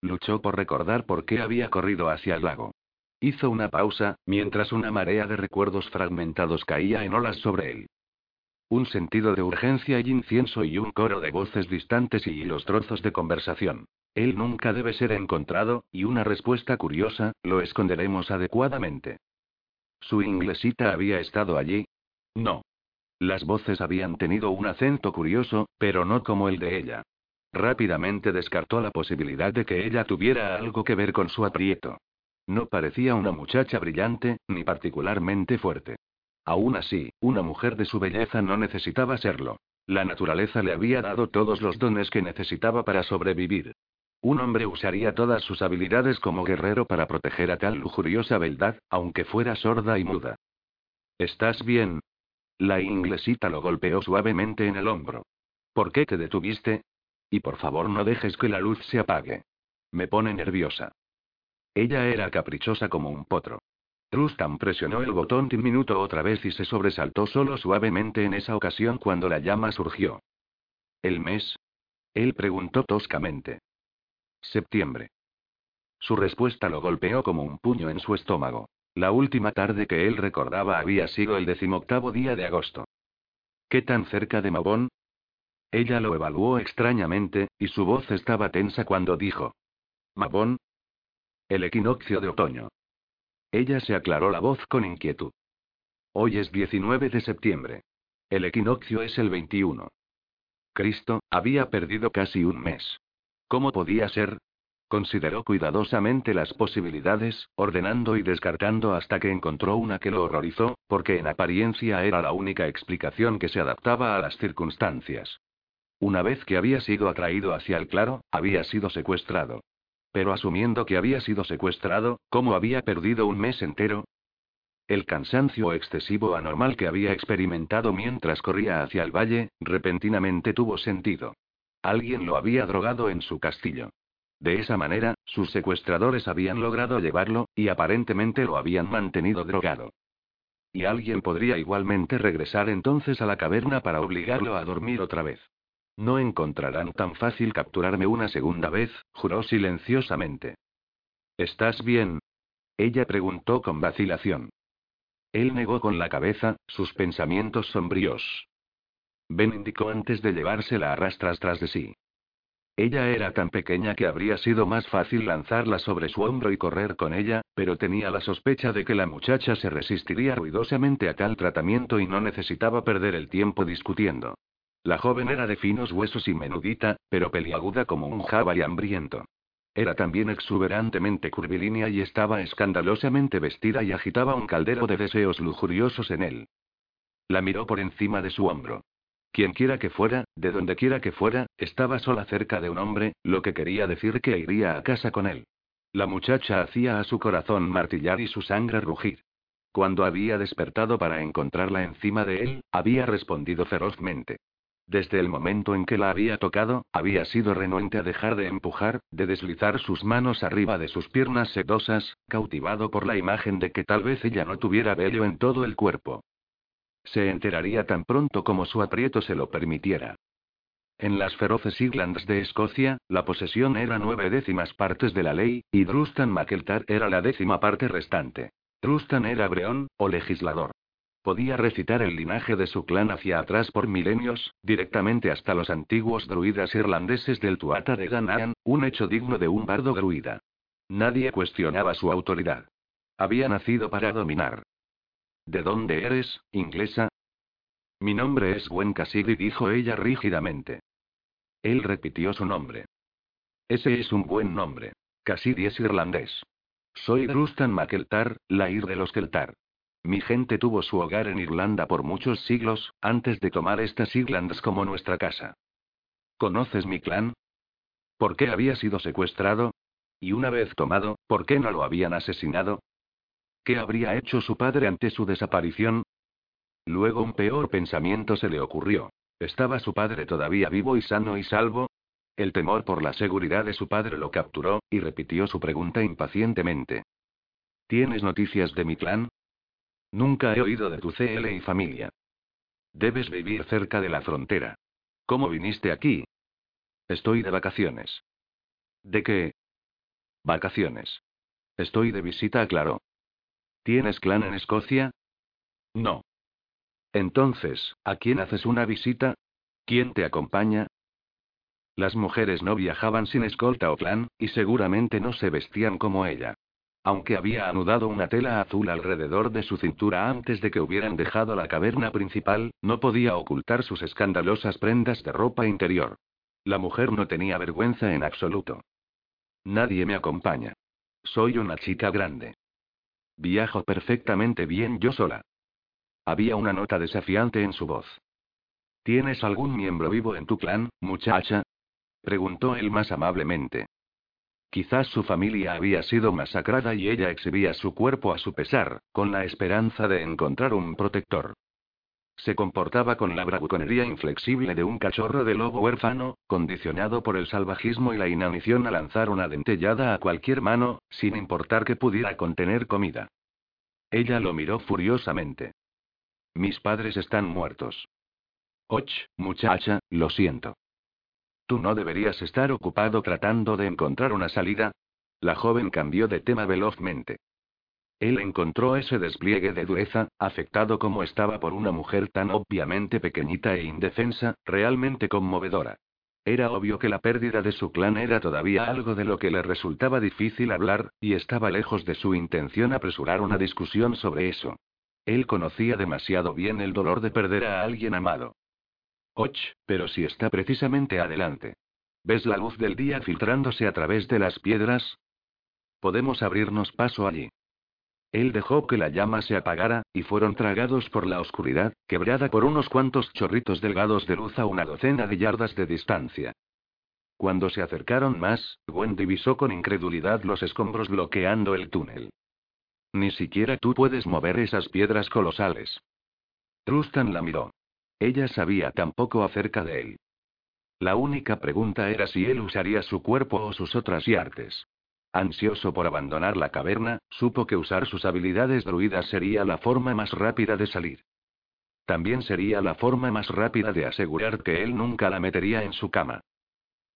Luchó por recordar por qué había corrido hacia el lago. Hizo una pausa, mientras una marea de recuerdos fragmentados caía en olas sobre él. Un sentido de urgencia y incienso y un coro de voces distantes y los trozos de conversación. Él nunca debe ser encontrado, y una respuesta curiosa, lo esconderemos adecuadamente. ¿Su inglesita había estado allí? No. Las voces habían tenido un acento curioso, pero no como el de ella. Rápidamente descartó la posibilidad de que ella tuviera algo que ver con su aprieto. No parecía una muchacha brillante, ni particularmente fuerte. Aún así, una mujer de su belleza no necesitaba serlo. La naturaleza le había dado todos los dones que necesitaba para sobrevivir. Un hombre usaría todas sus habilidades como guerrero para proteger a tal lujuriosa beldad, aunque fuera sorda y muda. ¿Estás bien? La inglesita lo golpeó suavemente en el hombro. ¿Por qué te detuviste? Y por favor no dejes que la luz se apague. Me pone nerviosa. Ella era caprichosa como un potro. Rustam presionó el botón diminuto otra vez y se sobresaltó solo suavemente en esa ocasión cuando la llama surgió. ¿El mes? Él preguntó toscamente. Septiembre. Su respuesta lo golpeó como un puño en su estómago. La última tarde que él recordaba había sido el decimoctavo día de agosto. ¿Qué tan cerca de Mabón? Ella lo evaluó extrañamente, y su voz estaba tensa cuando dijo. Mabón. El equinoccio de otoño. Ella se aclaró la voz con inquietud. Hoy es 19 de septiembre. El equinoccio es el 21. Cristo, había perdido casi un mes. ¿Cómo podía ser? Consideró cuidadosamente las posibilidades, ordenando y descartando hasta que encontró una que lo horrorizó, porque en apariencia era la única explicación que se adaptaba a las circunstancias. Una vez que había sido atraído hacia el claro, había sido secuestrado. Pero asumiendo que había sido secuestrado, ¿cómo había perdido un mes entero? El cansancio excesivo anormal que había experimentado mientras corría hacia el valle, repentinamente tuvo sentido. Alguien lo había drogado en su castillo. De esa manera, sus secuestradores habían logrado llevarlo, y aparentemente lo habían mantenido drogado. Y alguien podría igualmente regresar entonces a la caverna para obligarlo a dormir otra vez. No encontrarán tan fácil capturarme una segunda vez, juró silenciosamente. ¿Estás bien? Ella preguntó con vacilación. Él negó con la cabeza, sus pensamientos sombríos. Ben indicó antes de llevársela a rastras tras de sí. Ella era tan pequeña que habría sido más fácil lanzarla sobre su hombro y correr con ella, pero tenía la sospecha de que la muchacha se resistiría ruidosamente a tal tratamiento y no necesitaba perder el tiempo discutiendo. La joven era de finos huesos y menudita, pero peliaguda como un jabalí hambriento. Era también exuberantemente curvilínea y estaba escandalosamente vestida y agitaba un caldero de deseos lujuriosos en él. La miró por encima de su hombro. Quienquiera que fuera, de donde quiera que fuera, estaba sola cerca de un hombre, lo que quería decir que iría a casa con él. La muchacha hacía a su corazón martillar y su sangre rugir. Cuando había despertado para encontrarla encima de él, había respondido ferozmente. Desde el momento en que la había tocado, había sido renuente a dejar de empujar, de deslizar sus manos arriba de sus piernas sedosas, cautivado por la imagen de que tal vez ella no tuviera vello en todo el cuerpo. Se enteraría tan pronto como su aprieto se lo permitiera. En las feroces Islands de Escocia, la posesión era nueve décimas partes de la ley, y Drustan Mackeltar era la décima parte restante. Drustan era breón, o legislador. Podía recitar el linaje de su clan hacia atrás por milenios, directamente hasta los antiguos druidas irlandeses del Tuata de Danaan, un hecho digno de un bardo druida. Nadie cuestionaba su autoridad. Había nacido para dominar. ¿De dónde eres, inglesa? Mi nombre es Gwen Cassidy, dijo ella rígidamente. Él repitió su nombre. Ese es un buen nombre. Cassidy es irlandés. Soy Drustan Mackeltar, la ir de los Keltar. Mi gente tuvo su hogar en Irlanda por muchos siglos, antes de tomar estas Islands como nuestra casa. ¿Conoces mi clan? ¿Por qué había sido secuestrado? Y una vez tomado, ¿por qué no lo habían asesinado? ¿Qué habría hecho su padre ante su desaparición? Luego un peor pensamiento se le ocurrió. ¿Estaba su padre todavía vivo y sano y salvo? El temor por la seguridad de su padre lo capturó, y repitió su pregunta impacientemente. ¿Tienes noticias de mi clan? Nunca he oído de tu CL y familia. Debes vivir cerca de la frontera. ¿Cómo viniste aquí? Estoy de vacaciones. ¿De qué? Vacaciones. Estoy de visita, claro. ¿Tienes clan en Escocia? No. Entonces, ¿a quién haces una visita? ¿Quién te acompaña? Las mujeres no viajaban sin escolta o clan, y seguramente no se vestían como ella. Aunque había anudado una tela azul alrededor de su cintura antes de que hubieran dejado la caverna principal, no podía ocultar sus escandalosas prendas de ropa interior. La mujer no tenía vergüenza en absoluto. Nadie me acompaña. Soy una chica grande. Viajo perfectamente bien yo sola. Había una nota desafiante en su voz. ¿Tienes algún miembro vivo en tu clan, muchacha? preguntó él más amablemente. Quizás su familia había sido masacrada y ella exhibía su cuerpo a su pesar, con la esperanza de encontrar un protector. Se comportaba con la bravuconería inflexible de un cachorro de lobo huérfano, condicionado por el salvajismo y la inanición a lanzar una dentellada a cualquier mano, sin importar que pudiera contener comida. Ella lo miró furiosamente. Mis padres están muertos. Och, muchacha, lo siento. ¿Tú no deberías estar ocupado tratando de encontrar una salida? La joven cambió de tema velozmente. Él encontró ese despliegue de dureza, afectado como estaba por una mujer tan obviamente pequeñita e indefensa, realmente conmovedora. Era obvio que la pérdida de su clan era todavía algo de lo que le resultaba difícil hablar, y estaba lejos de su intención apresurar una discusión sobre eso. Él conocía demasiado bien el dolor de perder a alguien amado. Och, pero si está precisamente adelante. ¿Ves la luz del día filtrándose a través de las piedras? Podemos abrirnos paso allí. Él dejó que la llama se apagara, y fueron tragados por la oscuridad, quebrada por unos cuantos chorritos delgados de luz a una docena de yardas de distancia. Cuando se acercaron más, Gwen divisó con incredulidad los escombros bloqueando el túnel. Ni siquiera tú puedes mover esas piedras colosales. Trustan la miró. Ella sabía tan poco acerca de él. La única pregunta era si él usaría su cuerpo o sus otras artes. Ansioso por abandonar la caverna, supo que usar sus habilidades druidas sería la forma más rápida de salir. También sería la forma más rápida de asegurar que él nunca la metería en su cama.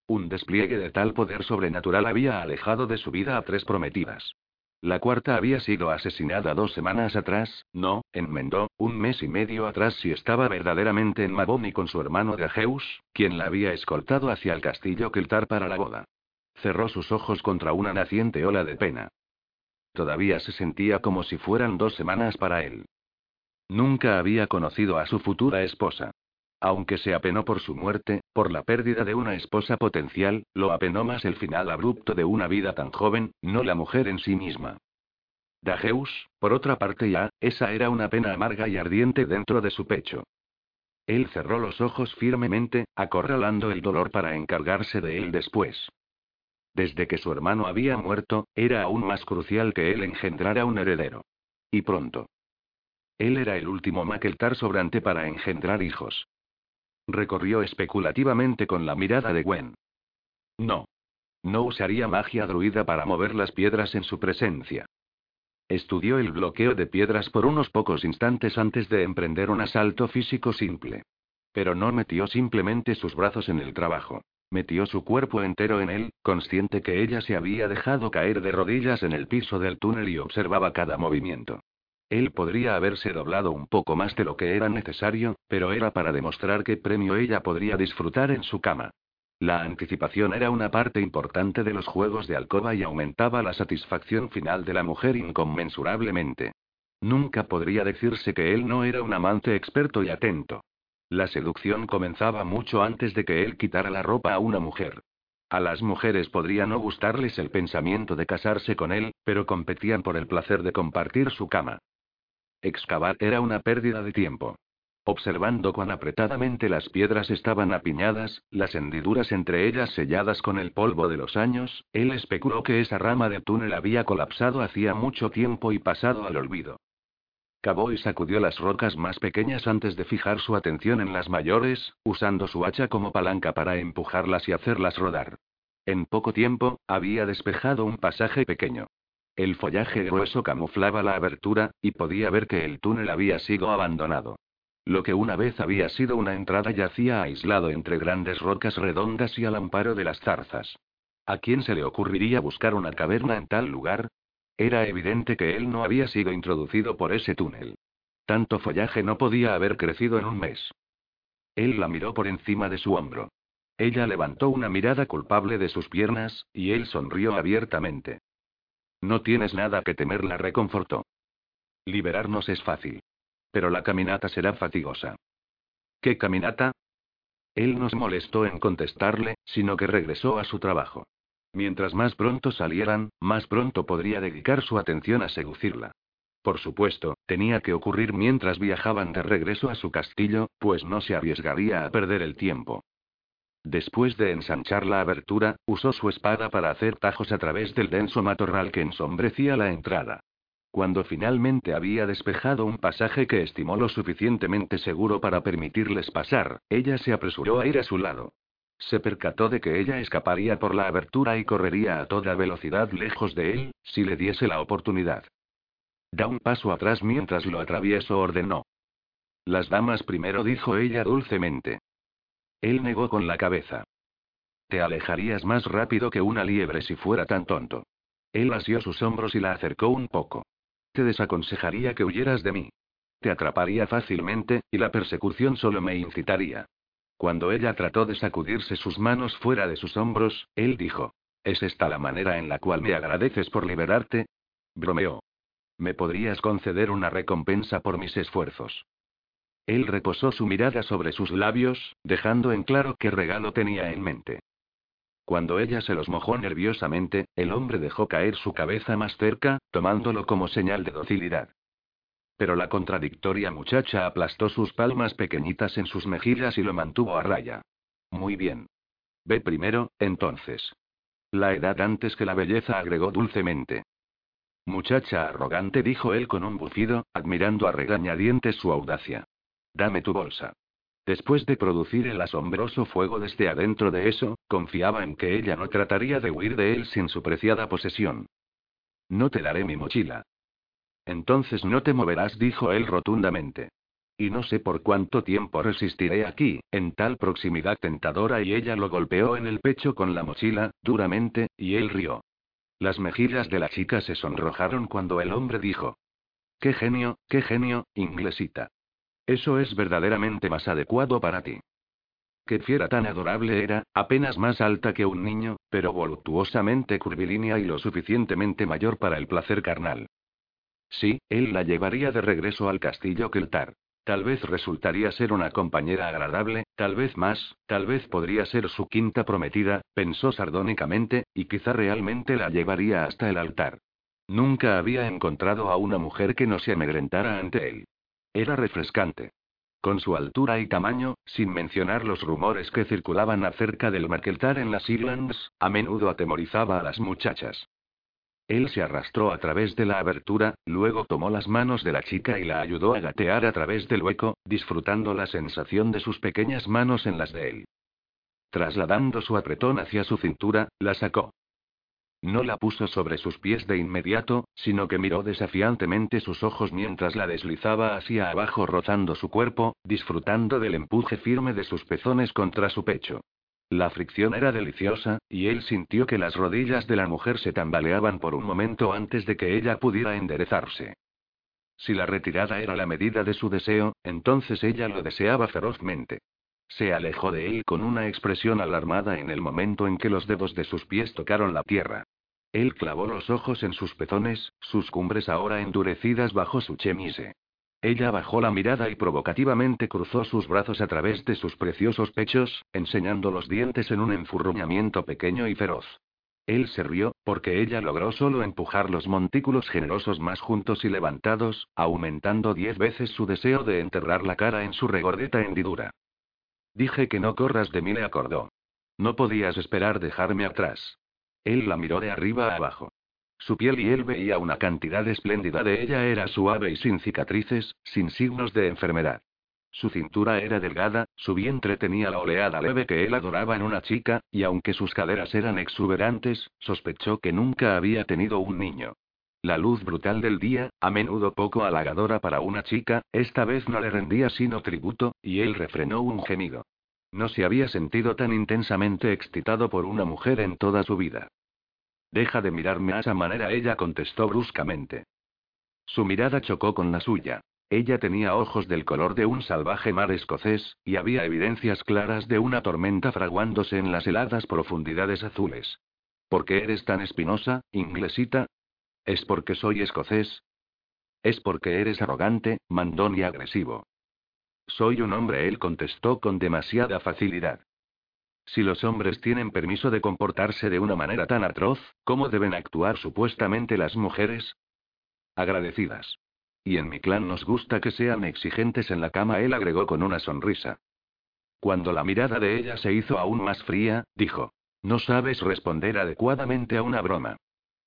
Un despliegue de tal poder sobrenatural había alejado de su vida a tres prometidas. La cuarta había sido asesinada dos semanas atrás, no, enmendó, un mes y medio atrás si estaba verdaderamente en Maboni con su hermano Dajeus, quien la había escoltado hacia el castillo Keltar para la boda. Cerró sus ojos contra una naciente ola de pena. Todavía se sentía como si fueran dos semanas para él. Nunca había conocido a su futura esposa. Aunque se apenó por su muerte, por la pérdida de una esposa potencial, lo apenó más el final abrupto de una vida tan joven, no la mujer en sí misma. Dajeus, por otra parte ya, esa era una pena amarga y ardiente dentro de su pecho. Él cerró los ojos firmemente, acorralando el dolor para encargarse de él después. Desde que su hermano había muerto, era aún más crucial que él engendrara un heredero. Y pronto. Él era el último Makeltar sobrante para engendrar hijos. Recorrió especulativamente con la mirada de Gwen. No. No usaría magia druida para mover las piedras en su presencia. Estudió el bloqueo de piedras por unos pocos instantes antes de emprender un asalto físico simple. Pero no metió simplemente sus brazos en el trabajo. Metió su cuerpo entero en él, consciente que ella se había dejado caer de rodillas en el piso del túnel y observaba cada movimiento. Él podría haberse doblado un poco más de lo que era necesario, pero era para demostrar qué premio ella podría disfrutar en su cama. La anticipación era una parte importante de los juegos de alcoba y aumentaba la satisfacción final de la mujer inconmensurablemente. Nunca podría decirse que él no era un amante experto y atento. La seducción comenzaba mucho antes de que él quitara la ropa a una mujer. A las mujeres podría no gustarles el pensamiento de casarse con él, pero competían por el placer de compartir su cama. Excavar era una pérdida de tiempo. Observando cuán apretadamente las piedras estaban apiñadas, las hendiduras entre ellas selladas con el polvo de los años, él especuló que esa rama de túnel había colapsado hacía mucho tiempo y pasado al olvido. Cavó y sacudió las rocas más pequeñas antes de fijar su atención en las mayores, usando su hacha como palanca para empujarlas y hacerlas rodar. En poco tiempo, había despejado un pasaje pequeño. El follaje grueso camuflaba la abertura, y podía ver que el túnel había sido abandonado. Lo que una vez había sido una entrada yacía aislado entre grandes rocas redondas y al amparo de las zarzas. ¿A quién se le ocurriría buscar una caverna en tal lugar? Era evidente que él no había sido introducido por ese túnel. Tanto follaje no podía haber crecido en un mes. Él la miró por encima de su hombro. Ella levantó una mirada culpable de sus piernas, y él sonrió abiertamente. No tienes nada que temer, la reconfortó. Liberarnos es fácil. Pero la caminata será fatigosa. ¿Qué caminata? Él no se molestó en contestarle, sino que regresó a su trabajo. Mientras más pronto salieran, más pronto podría dedicar su atención a seducirla. Por supuesto, tenía que ocurrir mientras viajaban de regreso a su castillo, pues no se arriesgaría a perder el tiempo. Después de ensanchar la abertura, usó su espada para hacer tajos a través del denso matorral que ensombrecía la entrada. Cuando finalmente había despejado un pasaje que estimó lo suficientemente seguro para permitirles pasar, ella se apresuró a ir a su lado. Se percató de que ella escaparía por la abertura y correría a toda velocidad lejos de él, si le diese la oportunidad. Da un paso atrás mientras lo atravieso, ordenó. Las damas primero, dijo ella dulcemente. Él negó con la cabeza. Te alejarías más rápido que una liebre si fuera tan tonto. Él asió sus hombros y la acercó un poco. Te desaconsejaría que huyeras de mí. Te atraparía fácilmente, y la persecución solo me incitaría. Cuando ella trató de sacudirse sus manos fuera de sus hombros, él dijo. ¿Es esta la manera en la cual me agradeces por liberarte? Bromeó. ¿Me podrías conceder una recompensa por mis esfuerzos? Él reposó su mirada sobre sus labios, dejando en claro qué regalo tenía en mente. Cuando ella se los mojó nerviosamente, el hombre dejó caer su cabeza más cerca, tomándolo como señal de docilidad. Pero la contradictoria muchacha aplastó sus palmas pequeñitas en sus mejillas y lo mantuvo a raya. Muy bien. Ve primero, entonces. La edad antes que la belleza agregó dulcemente. Muchacha arrogante, dijo él con un bufido, admirando a regañadientes su audacia. Dame tu bolsa. Después de producir el asombroso fuego desde adentro de eso, confiaba en que ella no trataría de huir de él sin su preciada posesión. No te daré mi mochila. Entonces no te moverás, dijo él rotundamente. Y no sé por cuánto tiempo resistiré aquí, en tal proximidad tentadora, y ella lo golpeó en el pecho con la mochila, duramente, y él rió. Las mejillas de la chica se sonrojaron cuando el hombre dijo. Qué genio, qué genio, inglesita. Eso es verdaderamente más adecuado para ti. Qué fiera tan adorable era, apenas más alta que un niño, pero voluptuosamente curvilínea y lo suficientemente mayor para el placer carnal. Sí, él la llevaría de regreso al castillo Keltar. Tal vez resultaría ser una compañera agradable, tal vez más, tal vez podría ser su quinta prometida, pensó sardónicamente, y quizá realmente la llevaría hasta el altar. Nunca había encontrado a una mujer que no se amedrentara ante él. Era refrescante. Con su altura y tamaño, sin mencionar los rumores que circulaban acerca del Markeltar en las Islands, a menudo atemorizaba a las muchachas. Él se arrastró a través de la abertura, luego tomó las manos de la chica y la ayudó a gatear a través del hueco, disfrutando la sensación de sus pequeñas manos en las de él. Trasladando su apretón hacia su cintura, la sacó. No la puso sobre sus pies de inmediato, sino que miró desafiantemente sus ojos mientras la deslizaba hacia abajo rozando su cuerpo, disfrutando del empuje firme de sus pezones contra su pecho. La fricción era deliciosa, y él sintió que las rodillas de la mujer se tambaleaban por un momento antes de que ella pudiera enderezarse. Si la retirada era la medida de su deseo, entonces ella lo deseaba ferozmente. Se alejó de él con una expresión alarmada en el momento en que los dedos de sus pies tocaron la tierra. Él clavó los ojos en sus pezones, sus cumbres ahora endurecidas bajo su chemise. Ella bajó la mirada y provocativamente cruzó sus brazos a través de sus preciosos pechos, enseñando los dientes en un enfurruñamiento pequeño y feroz. Él se rió, porque ella logró solo empujar los montículos generosos más juntos y levantados, aumentando diez veces su deseo de enterrar la cara en su regordeta hendidura. Dije que no corras de mí, le acordó. No podías esperar dejarme atrás. Él la miró de arriba a abajo. Su piel y él veía una cantidad espléndida de ella era suave y sin cicatrices, sin signos de enfermedad. Su cintura era delgada, su vientre tenía la oleada leve que él adoraba en una chica, y aunque sus caderas eran exuberantes, sospechó que nunca había tenido un niño. La luz brutal del día, a menudo poco halagadora para una chica, esta vez no le rendía sino tributo, y él refrenó un gemido. No se había sentido tan intensamente excitado por una mujer en toda su vida. Deja de mirarme a esa manera, ella contestó bruscamente. Su mirada chocó con la suya. Ella tenía ojos del color de un salvaje mar escocés, y había evidencias claras de una tormenta fraguándose en las heladas profundidades azules. ¿Por qué eres tan espinosa, inglesita? ¿Es porque soy escocés? Es porque eres arrogante, mandón y agresivo. Soy un hombre, él contestó con demasiada facilidad. Si los hombres tienen permiso de comportarse de una manera tan atroz, ¿cómo deben actuar supuestamente las mujeres? Agradecidas. Y en mi clan nos gusta que sean exigentes en la cama, él agregó con una sonrisa. Cuando la mirada de ella se hizo aún más fría, dijo. No sabes responder adecuadamente a una broma.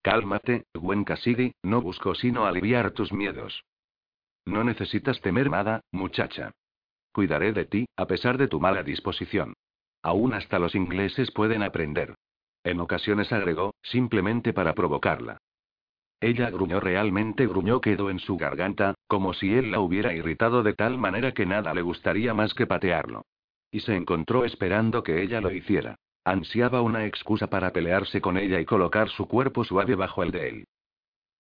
Cálmate, Gwen Cassidy, no busco sino aliviar tus miedos. No necesitas temer nada, muchacha. Cuidaré de ti, a pesar de tu mala disposición. Aún hasta los ingleses pueden aprender. En ocasiones agregó, simplemente para provocarla. Ella gruñó realmente gruñó quedó en su garganta, como si él la hubiera irritado de tal manera que nada le gustaría más que patearlo. Y se encontró esperando que ella lo hiciera. Ansiaba una excusa para pelearse con ella y colocar su cuerpo suave bajo el de él.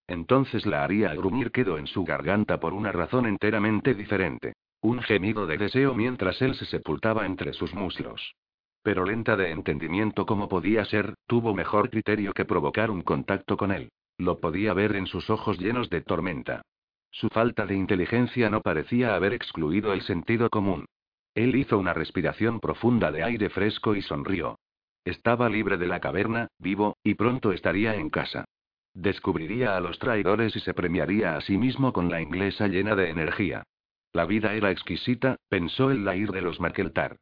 Entonces la haría gruñir quedó en su garganta por una razón enteramente diferente. Un gemido de deseo mientras él se sepultaba entre sus muslos pero lenta de entendimiento como podía ser, tuvo mejor criterio que provocar un contacto con él. Lo podía ver en sus ojos llenos de tormenta. Su falta de inteligencia no parecía haber excluido el sentido común. Él hizo una respiración profunda de aire fresco y sonrió. Estaba libre de la caverna, vivo, y pronto estaría en casa. Descubriría a los traidores y se premiaría a sí mismo con la inglesa llena de energía. La vida era exquisita, pensó el Lair de los Maqueltar.